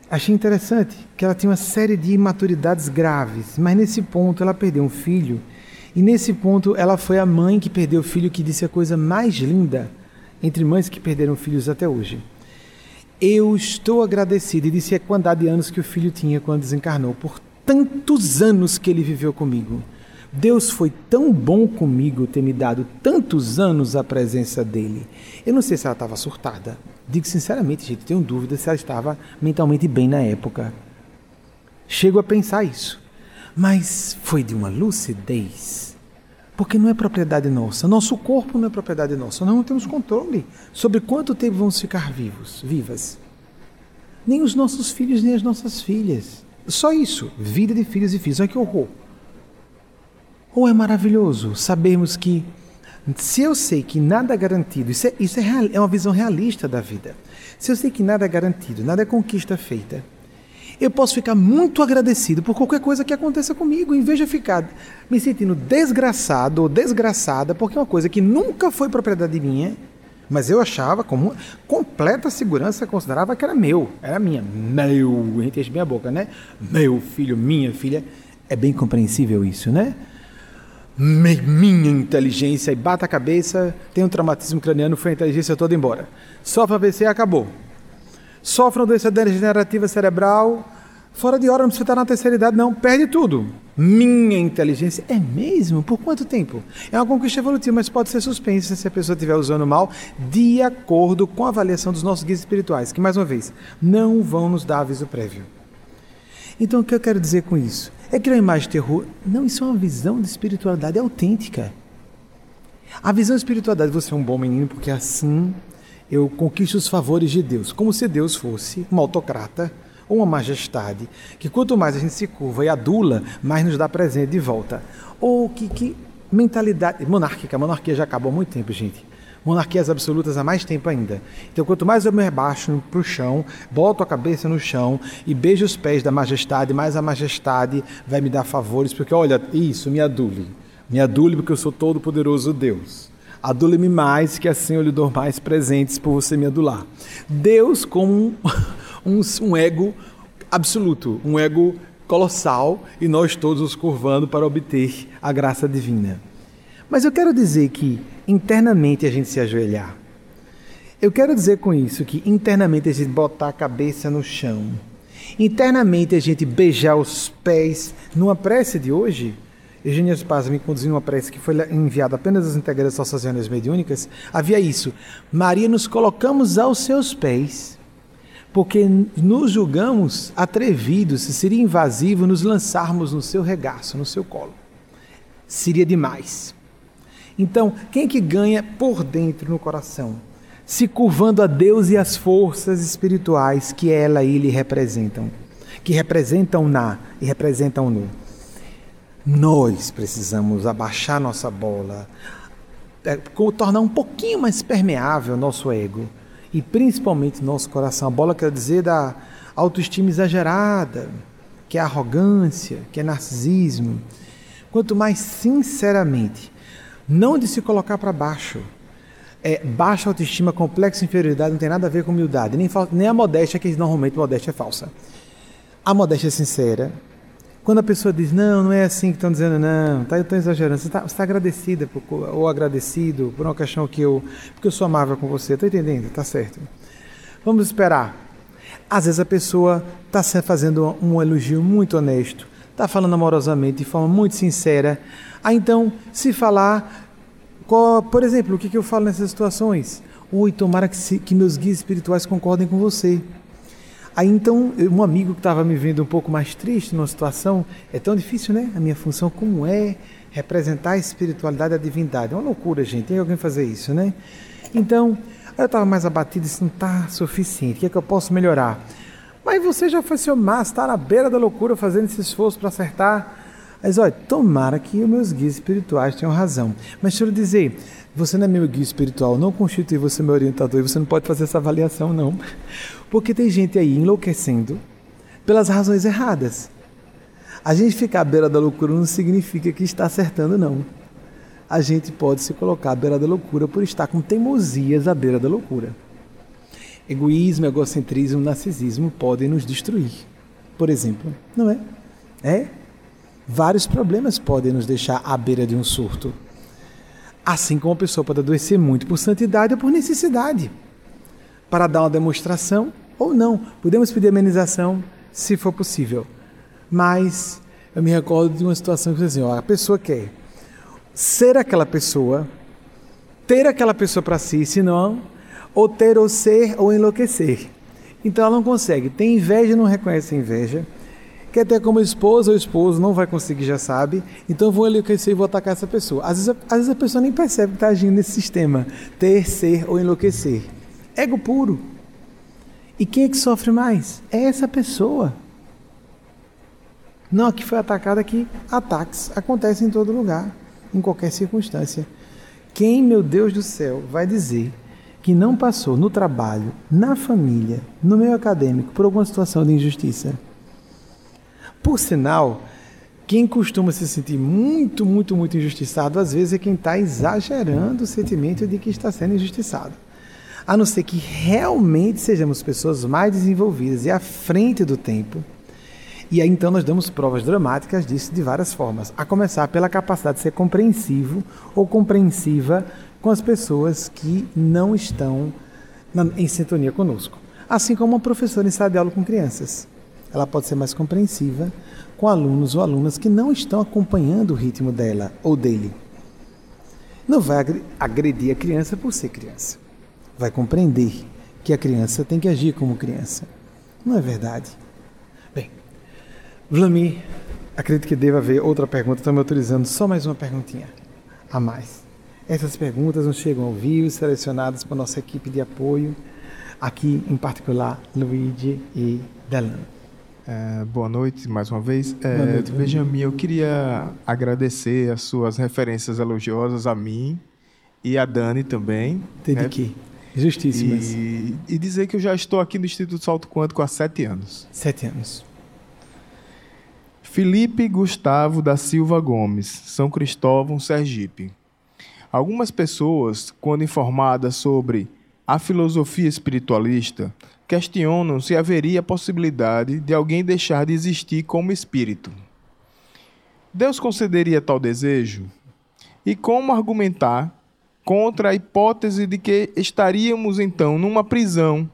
Achei interessante que ela tinha uma série de imaturidades graves, mas nesse ponto ela perdeu um filho e nesse ponto, ela foi a mãe que perdeu o filho que disse a coisa mais linda entre mães que perderam filhos até hoje. Eu estou agradecida, e disse a quantidade de anos que o filho tinha quando desencarnou, por tantos anos que ele viveu comigo. Deus foi tão bom comigo ter me dado tantos anos a presença dele. Eu não sei se ela estava surtada. Digo sinceramente, gente, tenho dúvida se ela estava mentalmente bem na época. Chego a pensar isso. Mas foi de uma lucidez porque não é propriedade nossa. Nosso corpo não é propriedade nossa. Nós não temos controle sobre quanto tempo vamos ficar vivos, vivas. Nem os nossos filhos, nem as nossas filhas. Só isso. Vida de filhos e filhos. Olha que horror. Ou é maravilhoso sabermos que, se eu sei que nada é garantido, isso é, isso é, real, é uma visão realista da vida. Se eu sei que nada é garantido, nada é conquista feita, eu posso ficar muito agradecido por qualquer coisa que aconteça comigo, em vez de ficar me sentindo desgraçado ou desgraçada, porque é uma coisa que nunca foi propriedade minha, mas eu achava com completa segurança, considerava que era meu, era minha. Meu, a gente enche bem a boca, né? Meu filho, minha filha. É bem compreensível isso, né? Minha inteligência, e bata a cabeça, tem um traumatismo craniano, foi a inteligência toda embora. Ver se acabou sofre uma doença degenerativa cerebral, fora de hora, não precisa estar na terceira idade, não, perde tudo. Minha inteligência. É mesmo? Por quanto tempo? É uma conquista evolutiva, mas pode ser suspensa se a pessoa estiver usando mal, de acordo com a avaliação dos nossos guias espirituais, que, mais uma vez, não vão nos dar aviso prévio. Então, o que eu quero dizer com isso? É que a imagem de terror. Não, isso é uma visão de espiritualidade autêntica. A visão de espiritualidade, você é um bom menino, porque assim eu conquisto os favores de Deus, como se Deus fosse um autocrata ou uma majestade, que quanto mais a gente se curva e adula, mais nos dá presente de volta. Ou que, que mentalidade monárquica, a monarquia já acabou há muito tempo, gente. Monarquias absolutas há mais tempo ainda. Então, quanto mais eu me rebaixo para o chão, boto a cabeça no chão e beijo os pés da majestade, mais a majestade vai me dar favores, porque olha, isso, me adule. Me adule porque eu sou todo poderoso Deus. Adule-me mais, que assim eu lhe dou mais presentes por você me adular. Deus como um, um, ego absoluto, um ego colossal, e nós todos os curvando para obter a graça divina. Mas eu quero dizer que internamente a gente se ajoelhar. Eu quero dizer com isso que internamente a gente botar a cabeça no chão. Internamente a gente beijar os pés numa prece de hoje Eugênia Spaz me conduziu uma prece que foi enviada apenas às integrantes das reuniões mediúnicas, havia isso. Maria, nos colocamos aos seus pés, porque nos julgamos atrevidos, seria invasivo nos lançarmos no seu regaço, no seu colo. Seria demais. Então, quem que ganha por dentro no coração? Se curvando a Deus e as forças espirituais que ela e ele representam, que representam na e representam no. Nós precisamos abaixar nossa bola, é, tornar um pouquinho mais permeável nosso ego e principalmente nosso coração. A bola quer dizer da autoestima exagerada, que é arrogância, que é narcisismo. Quanto mais sinceramente, não de se colocar para baixo. É, baixa autoestima, complexa inferioridade não tem nada a ver com humildade, nem, nem a modéstia, que normalmente modéstia é falsa. A modéstia é sincera. Quando a pessoa diz, não, não é assim que estão dizendo, não, tá, eu estou exagerando, você está tá agradecida por, ou agradecido por uma questão que eu. porque eu sou amável com você, estou entendendo, tá certo. Vamos esperar. Às vezes a pessoa está fazendo um elogio muito honesto, está falando amorosamente, de forma muito sincera. Aí então, se falar, qual, por exemplo, o que, que eu falo nessas situações? Oi, tomara que, se, que meus guias espirituais concordem com você. Aí então, um amigo que estava me vendo um pouco mais triste numa situação, é tão difícil, né? A minha função como é representar a espiritualidade a divindade. É uma loucura, gente. Tem alguém fazer isso, né? Então, eu estava mais abatido, isso não está suficiente. O que é que eu posso melhorar? Mas você já foi seu máximo, está na beira da loucura fazendo esse esforço para acertar. Mas olha, tomara que os meus guias espirituais tenham razão. Mas deixa eu dizer, você não é meu guia espiritual, não constitui você meu orientador e você não pode fazer essa avaliação, não. Porque tem gente aí enlouquecendo pelas razões erradas. A gente ficar à beira da loucura não significa que está acertando, não. A gente pode se colocar à beira da loucura por estar com teimosias à beira da loucura. Egoísmo, egocentrismo, narcisismo podem nos destruir. Por exemplo, não é? É? Vários problemas podem nos deixar à beira de um surto. Assim como a pessoa pode adoecer muito por santidade ou por necessidade para dar uma demonstração ou não. Podemos pedir amenização se for possível. Mas eu me recordo de uma situação que assim, ó, a pessoa quer ser aquela pessoa, ter aquela pessoa para si, senão ou ter ou ser ou enlouquecer. Então ela não consegue. Tem inveja, não reconhece a inveja. Quer ter como esposa ou esposo, não vai conseguir, já sabe. Então vou enlouquecer e vou atacar essa pessoa. Às vezes, às vezes a pessoa nem percebe que está agindo nesse sistema. Ter, ser ou enlouquecer. Ego puro. E quem é que sofre mais? É essa pessoa. Não, que foi atacada que ataques acontecem em todo lugar, em qualquer circunstância. Quem, meu Deus do céu, vai dizer que não passou no trabalho, na família, no meio acadêmico, por alguma situação de injustiça? Por sinal, quem costuma se sentir muito, muito, muito injustiçado, às vezes é quem está exagerando o sentimento de que está sendo injustiçado a não ser que realmente sejamos pessoas mais desenvolvidas e à frente do tempo. E aí então nós damos provas dramáticas disso de várias formas, a começar pela capacidade de ser compreensivo ou compreensiva com as pessoas que não estão na, em sintonia conosco. Assim como uma professora em sala de aula com crianças. Ela pode ser mais compreensiva com alunos ou alunas que não estão acompanhando o ritmo dela ou dele. Não vai agredir a criança por ser criança vai compreender que a criança tem que agir como criança. Não é verdade? Bem, Vlamir, acredito que deva haver outra pergunta, estou me autorizando só mais uma perguntinha a mais. Essas perguntas nos chegam ao vivo, selecionadas por nossa equipe de apoio, aqui em particular, Luigi e Delano. É, boa noite mais uma vez. É, Benjamin, eu queria agradecer as suas referências elogiosas a mim e a Dani também. Tem né? de quê? Justíssimas. E, e dizer que eu já estou aqui no Instituto Salto Quântico há sete anos. Sete anos. Felipe Gustavo da Silva Gomes, São Cristóvão, Sergipe. Algumas pessoas, quando informadas sobre a filosofia espiritualista, questionam se haveria possibilidade de alguém deixar de existir como espírito. Deus concederia tal desejo? E como argumentar contra a hipótese de que estaríamos então numa prisão,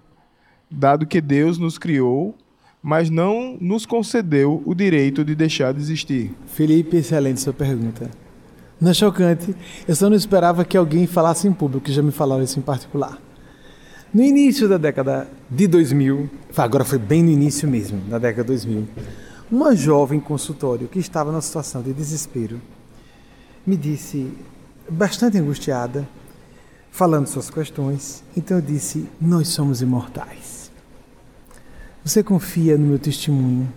dado que Deus nos criou, mas não nos concedeu o direito de deixar de existir. Felipe, excelente sua pergunta. Não é chocante. Eu só não esperava que alguém falasse em público, já me falaram isso em particular. No início da década de 2000, agora foi bem no início mesmo, da década de 2000, uma jovem consultório que estava numa situação de desespero me disse: bastante angustiada, falando suas questões. Então eu disse: Nós somos imortais. Você confia no meu testemunho?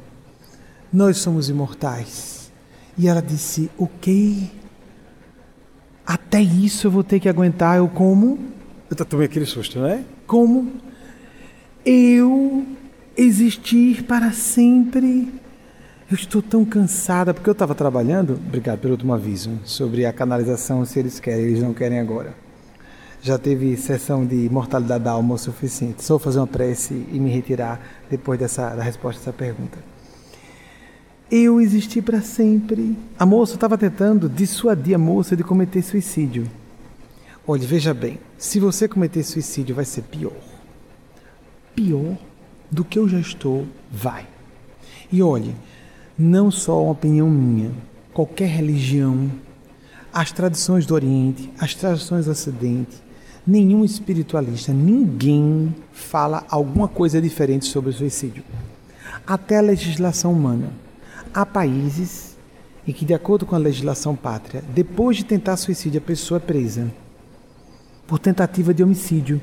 Nós somos imortais. E ela disse: Ok. Até isso eu vou ter que aguentar. Eu como? Eu tomei aquele susto, não é? Como? Eu existir para sempre Eu estou tão cansada, porque eu estava trabalhando, obrigado pelo último aviso, sobre a canalização, se eles querem, eles não querem agora. Já teve sessão de mortalidade da alma o suficiente. Só vou fazer uma prece e me retirar depois dessa, da resposta a essa pergunta. Eu existi para sempre. A moça estava tentando dissuadir a moça de cometer suicídio. Olhe, veja bem, se você cometer suicídio vai ser pior. Pior do que eu já estou, vai. E olhe, não só uma opinião minha, qualquer religião, as tradições do Oriente, as tradições do Ocidente, nenhum espiritualista, ninguém fala alguma coisa diferente sobre o suicídio. Até a legislação humana. Há países em que, de acordo com a legislação pátria, depois de tentar suicídio, a pessoa é presa por tentativa de homicídio.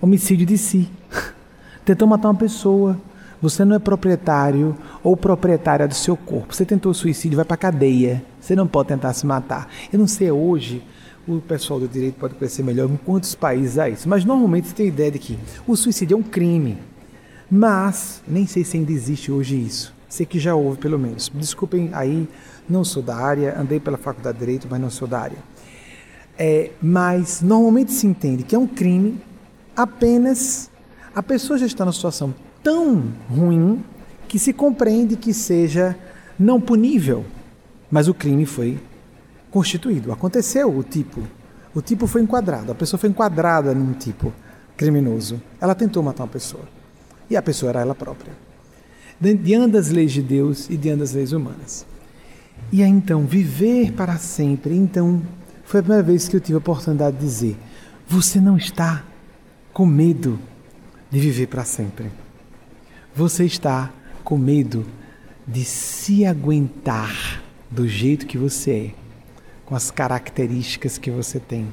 Homicídio de si. Tentou matar uma pessoa você não é proprietário ou proprietária do seu corpo. Você tentou suicídio, vai para cadeia. Você não pode tentar se matar. Eu não sei hoje, o pessoal do direito pode conhecer melhor em quantos países há isso, mas normalmente você tem a ideia de que o suicídio é um crime. Mas nem sei se ainda existe hoje isso. Sei que já houve, pelo menos. Desculpem aí, não sou da área, andei pela faculdade de direito, mas não sou da área. É, mas normalmente se entende que é um crime apenas a pessoa já está numa situação tão ruim que se compreende que seja não punível, mas o crime foi constituído. Aconteceu o tipo. O tipo foi enquadrado, a pessoa foi enquadrada num tipo criminoso. Ela tentou matar uma pessoa. E a pessoa era ela própria. Diante das leis de Deus e diante das leis humanas. E aí então, viver para sempre. Então, foi a primeira vez que eu tive a oportunidade de dizer: você não está com medo de viver para sempre. Você está com medo de se aguentar do jeito que você é, com as características que você tem,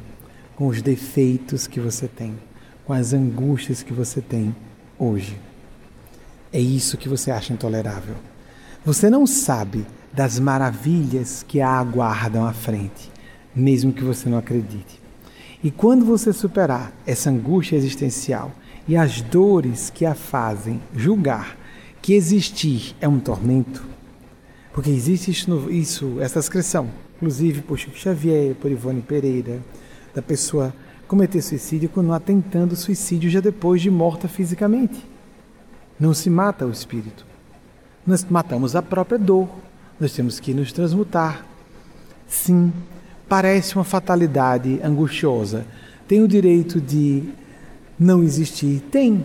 com os defeitos que você tem, com as angústias que você tem hoje. É isso que você acha intolerável. Você não sabe das maravilhas que a aguardam à frente, mesmo que você não acredite. E quando você superar essa angústia existencial e as dores que a fazem julgar que existir é um tormento, porque existe isso, isso essa descrição, inclusive por Chico Xavier, por Ivone Pereira, da pessoa cometer suicídio continuar tentando suicídio já depois de morta fisicamente. Não se mata o espírito. Nós matamos a própria dor. Nós temos que nos transmutar. Sim, parece uma fatalidade angustiosa. Tem o direito de não existir? Tem.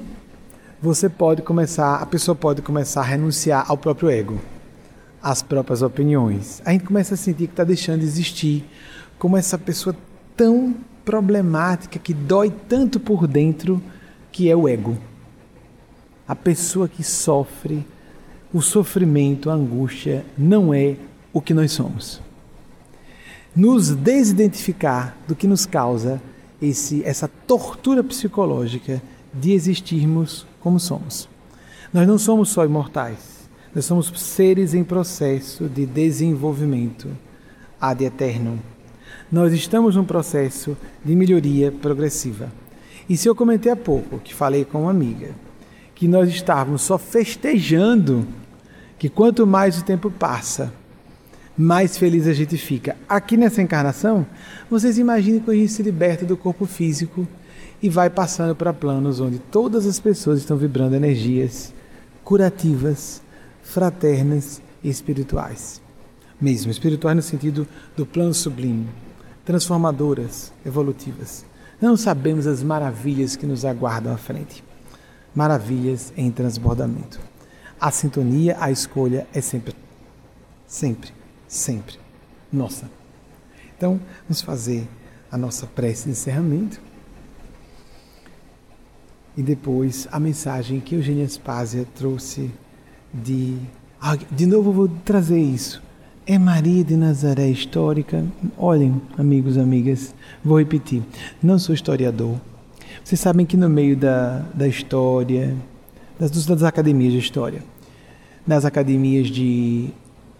Você pode começar, a pessoa pode começar a renunciar ao próprio ego, às próprias opiniões. A gente começa a sentir que está deixando de existir, como essa pessoa tão problemática que dói tanto por dentro, que é o ego. A pessoa que sofre o sofrimento, a angústia, não é o que nós somos. Nos desidentificar do que nos causa esse, essa tortura psicológica de existirmos como somos. Nós não somos só imortais, nós somos seres em processo de desenvolvimento ad eterno. Nós estamos num processo de melhoria progressiva. E se eu comentei há pouco, que falei com uma amiga, que nós estávamos só festejando que quanto mais o tempo passa, mais feliz a gente fica. Aqui nessa encarnação, vocês imaginem que a gente se liberta do corpo físico e vai passando para planos onde todas as pessoas estão vibrando energias curativas, fraternas e espirituais. Mesmo espirituais no sentido do plano sublime, transformadoras, evolutivas. Não sabemos as maravilhas que nos aguardam à frente. Maravilhas em transbordamento. A sintonia, a escolha é sempre, sempre sempre nossa. Então, vamos fazer a nossa prece de encerramento. E depois a mensagem que Eugênia Spásia trouxe de. Ah, de novo vou trazer isso. É Maria de Nazaré histórica? Olhem, amigos, amigas, vou repetir. Não sou historiador. Vocês sabem que no meio da, da história, das, das academias de história, nas academias de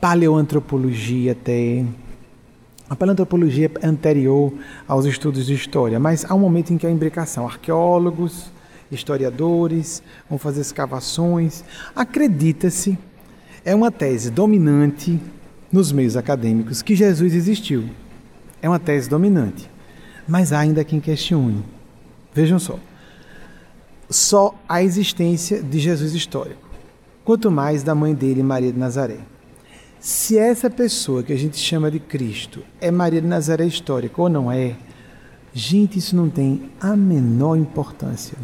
paleoantropologia até. A paleoantropologia é anterior aos estudos de história, mas há um momento em que há imbricação. Arqueólogos, historiadores vão fazer escavações. Acredita-se É uma tese dominante nos meios acadêmicos que Jesus existiu. É uma tese dominante. Mas há ainda quem questione. Vejam só. Só a existência de Jesus histórico. Quanto mais da mãe dele, Maria de Nazaré. Se essa pessoa que a gente chama de Cristo é Maria de Nazaré histórica ou não é, gente, isso não tem a menor importância.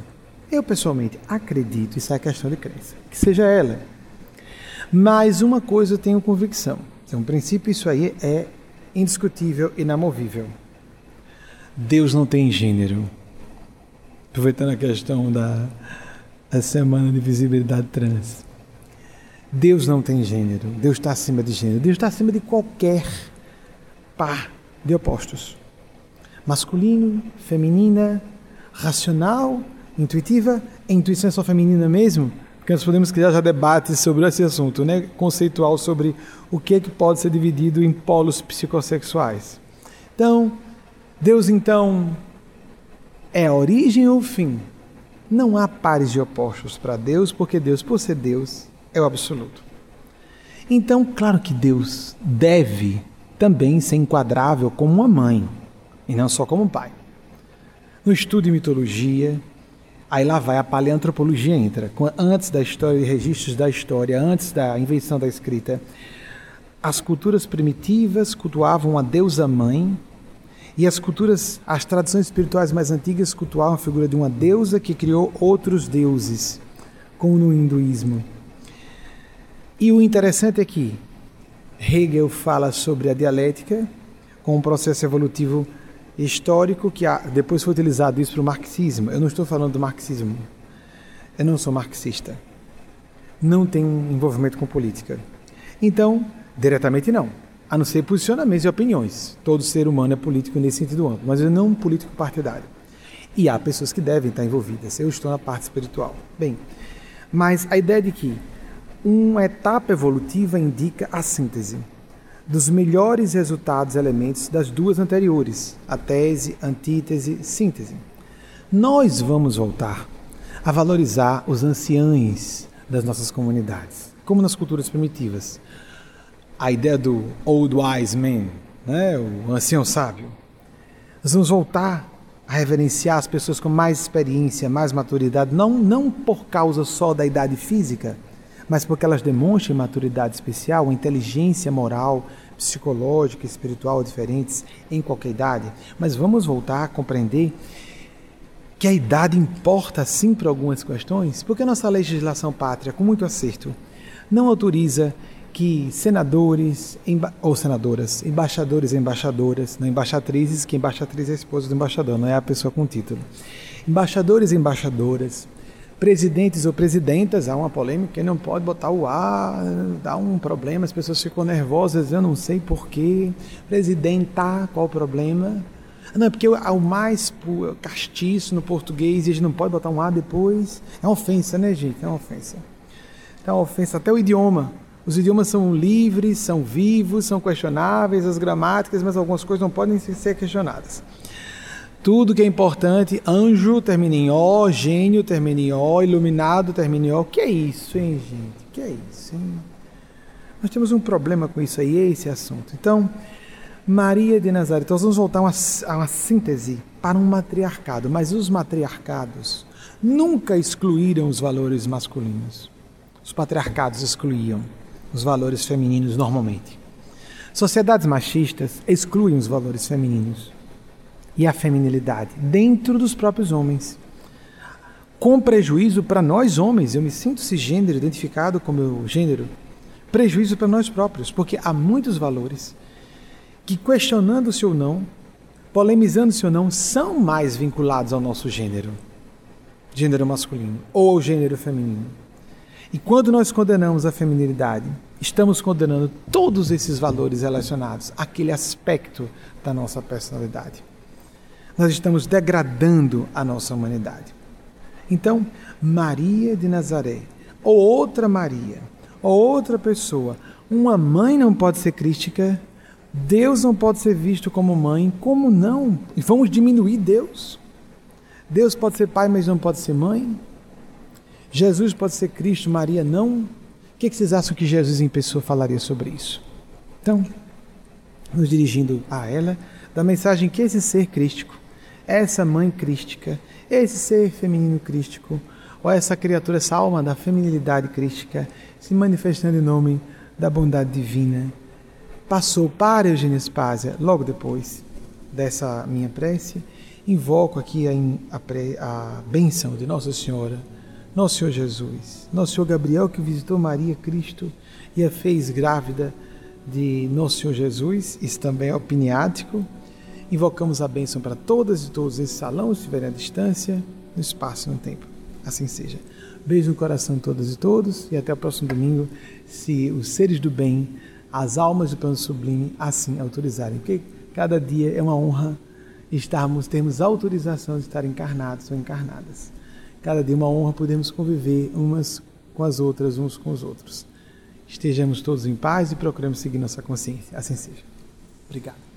Eu pessoalmente acredito, isso é questão de crença, que seja ela. Mas uma coisa eu tenho convicção: é um princípio, isso aí é indiscutível, inamovível. Deus não tem gênero. Aproveitando a questão da a semana de visibilidade trans. Deus não tem gênero, Deus está acima de gênero, Deus está acima de qualquer par de opostos. Masculino, feminina, racional, intuitiva, a intuição é só feminina mesmo? Porque nós podemos criar já debates sobre esse assunto, né? conceitual sobre o que, é que pode ser dividido em polos psicossexuais. Então, Deus então é a origem ou o fim? Não há pares de opostos para Deus, porque Deus, por ser Deus, é o absoluto. Então, claro que Deus deve também ser enquadrável como uma mãe, e não só como um pai. No estudo de mitologia, aí lá vai a paleantropologia entra, antes da história e registros da história, antes da invenção da escrita. As culturas primitivas cultuavam a deusa mãe, e as culturas, as tradições espirituais mais antigas cultuavam a figura de uma deusa que criou outros deuses, como no hinduísmo. E o interessante é que Hegel fala sobre a dialética como um processo evolutivo histórico que depois foi utilizado isso para o marxismo. Eu não estou falando do marxismo. Eu não sou marxista. Não tenho envolvimento com política. Então, diretamente não. A não ser posicionamentos e opiniões. Todo ser humano é político nesse sentido amplo, mas eu não um político partidário. E há pessoas que devem estar envolvidas. Eu estou na parte espiritual. Bem, mas a ideia de que uma etapa evolutiva indica a síntese dos melhores resultados elementos das duas anteriores, a tese, antítese, síntese. Nós vamos voltar a valorizar os anciães das nossas comunidades, como nas culturas primitivas. A ideia do old wise man, né, o ancião sábio. Nós vamos voltar a reverenciar as pessoas com mais experiência, mais maturidade, não, não por causa só da idade física, mas porque elas demonstram maturidade especial, inteligência moral, psicológica, espiritual diferentes em qualquer idade. Mas vamos voltar a compreender que a idade importa sim para algumas questões, porque a nossa legislação pátria, com muito acerto, não autoriza que senadores ou senadoras, embaixadores e embaixadoras, não embaixatrizes, que embaixatriz é a esposa do embaixador, não é a pessoa com título. Embaixadores e embaixadoras, presidentes ou presidentas, há uma polêmica que não pode botar o A, dá um problema, as pessoas ficam nervosas, eu não sei porquê. Presidenta, qual o problema? Não, é porque o mais castiço no português e a gente não pode botar um A depois. É uma ofensa, né, gente? É uma ofensa. É uma ofensa até o idioma. Os idiomas são livres, são vivos, são questionáveis, as gramáticas, mas algumas coisas não podem ser questionadas. Tudo que é importante, anjo termina em O, gênio termina em O, iluminado termina em O. Que é isso, hein, gente? Que é isso, hein? Nós temos um problema com isso aí, esse assunto. Então, Maria de Nazaré. Então, nós vamos voltar a uma, a uma síntese para um matriarcado, mas os matriarcados nunca excluíram os valores masculinos. Os patriarcados excluíam os valores femininos normalmente. Sociedades machistas excluem os valores femininos e a feminilidade dentro dos próprios homens. Com prejuízo para nós homens, eu me sinto cisgênero, identificado com meu gênero, prejuízo para nós próprios, porque há muitos valores que, questionando-se ou não, polemizando-se ou não, são mais vinculados ao nosso gênero, gênero masculino ou gênero feminino. E quando nós condenamos a feminilidade, estamos condenando todos esses valores relacionados àquele aspecto da nossa personalidade nós estamos degradando a nossa humanidade. Então, Maria de Nazaré, ou outra Maria, ou outra pessoa, uma mãe não pode ser crística, Deus não pode ser visto como mãe, como não? E vamos diminuir Deus? Deus pode ser pai, mas não pode ser mãe? Jesus pode ser Cristo, Maria não? que, que vocês acham que Jesus em pessoa falaria sobre isso? Então, nos dirigindo a ela, da mensagem que esse ser crístico, essa mãe crística, esse ser feminino crístico, ou essa criatura, essa alma da feminilidade crística, se manifestando em nome da bondade divina, passou para Eugênia Spásia logo depois dessa minha prece. Invoco aqui a, a, a bênção de Nossa Senhora, Nosso Senhor Jesus, Nosso Senhor Gabriel que visitou Maria Cristo e a fez grávida de Nosso Senhor Jesus, isso também é opiniático. Invocamos a bênção para todas e todos esse salão, se estiverem à distância, no espaço e no tempo. Assim seja. Beijo no coração de todas e todos e até o próximo domingo, se os seres do bem, as almas do plano sublime assim autorizarem. Porque cada dia é uma honra estarmos, termos autorização de estar encarnados ou encarnadas. Cada dia é uma honra podermos conviver umas com as outras, uns com os outros. Estejamos todos em paz e procuremos seguir nossa consciência. Assim seja. Obrigado.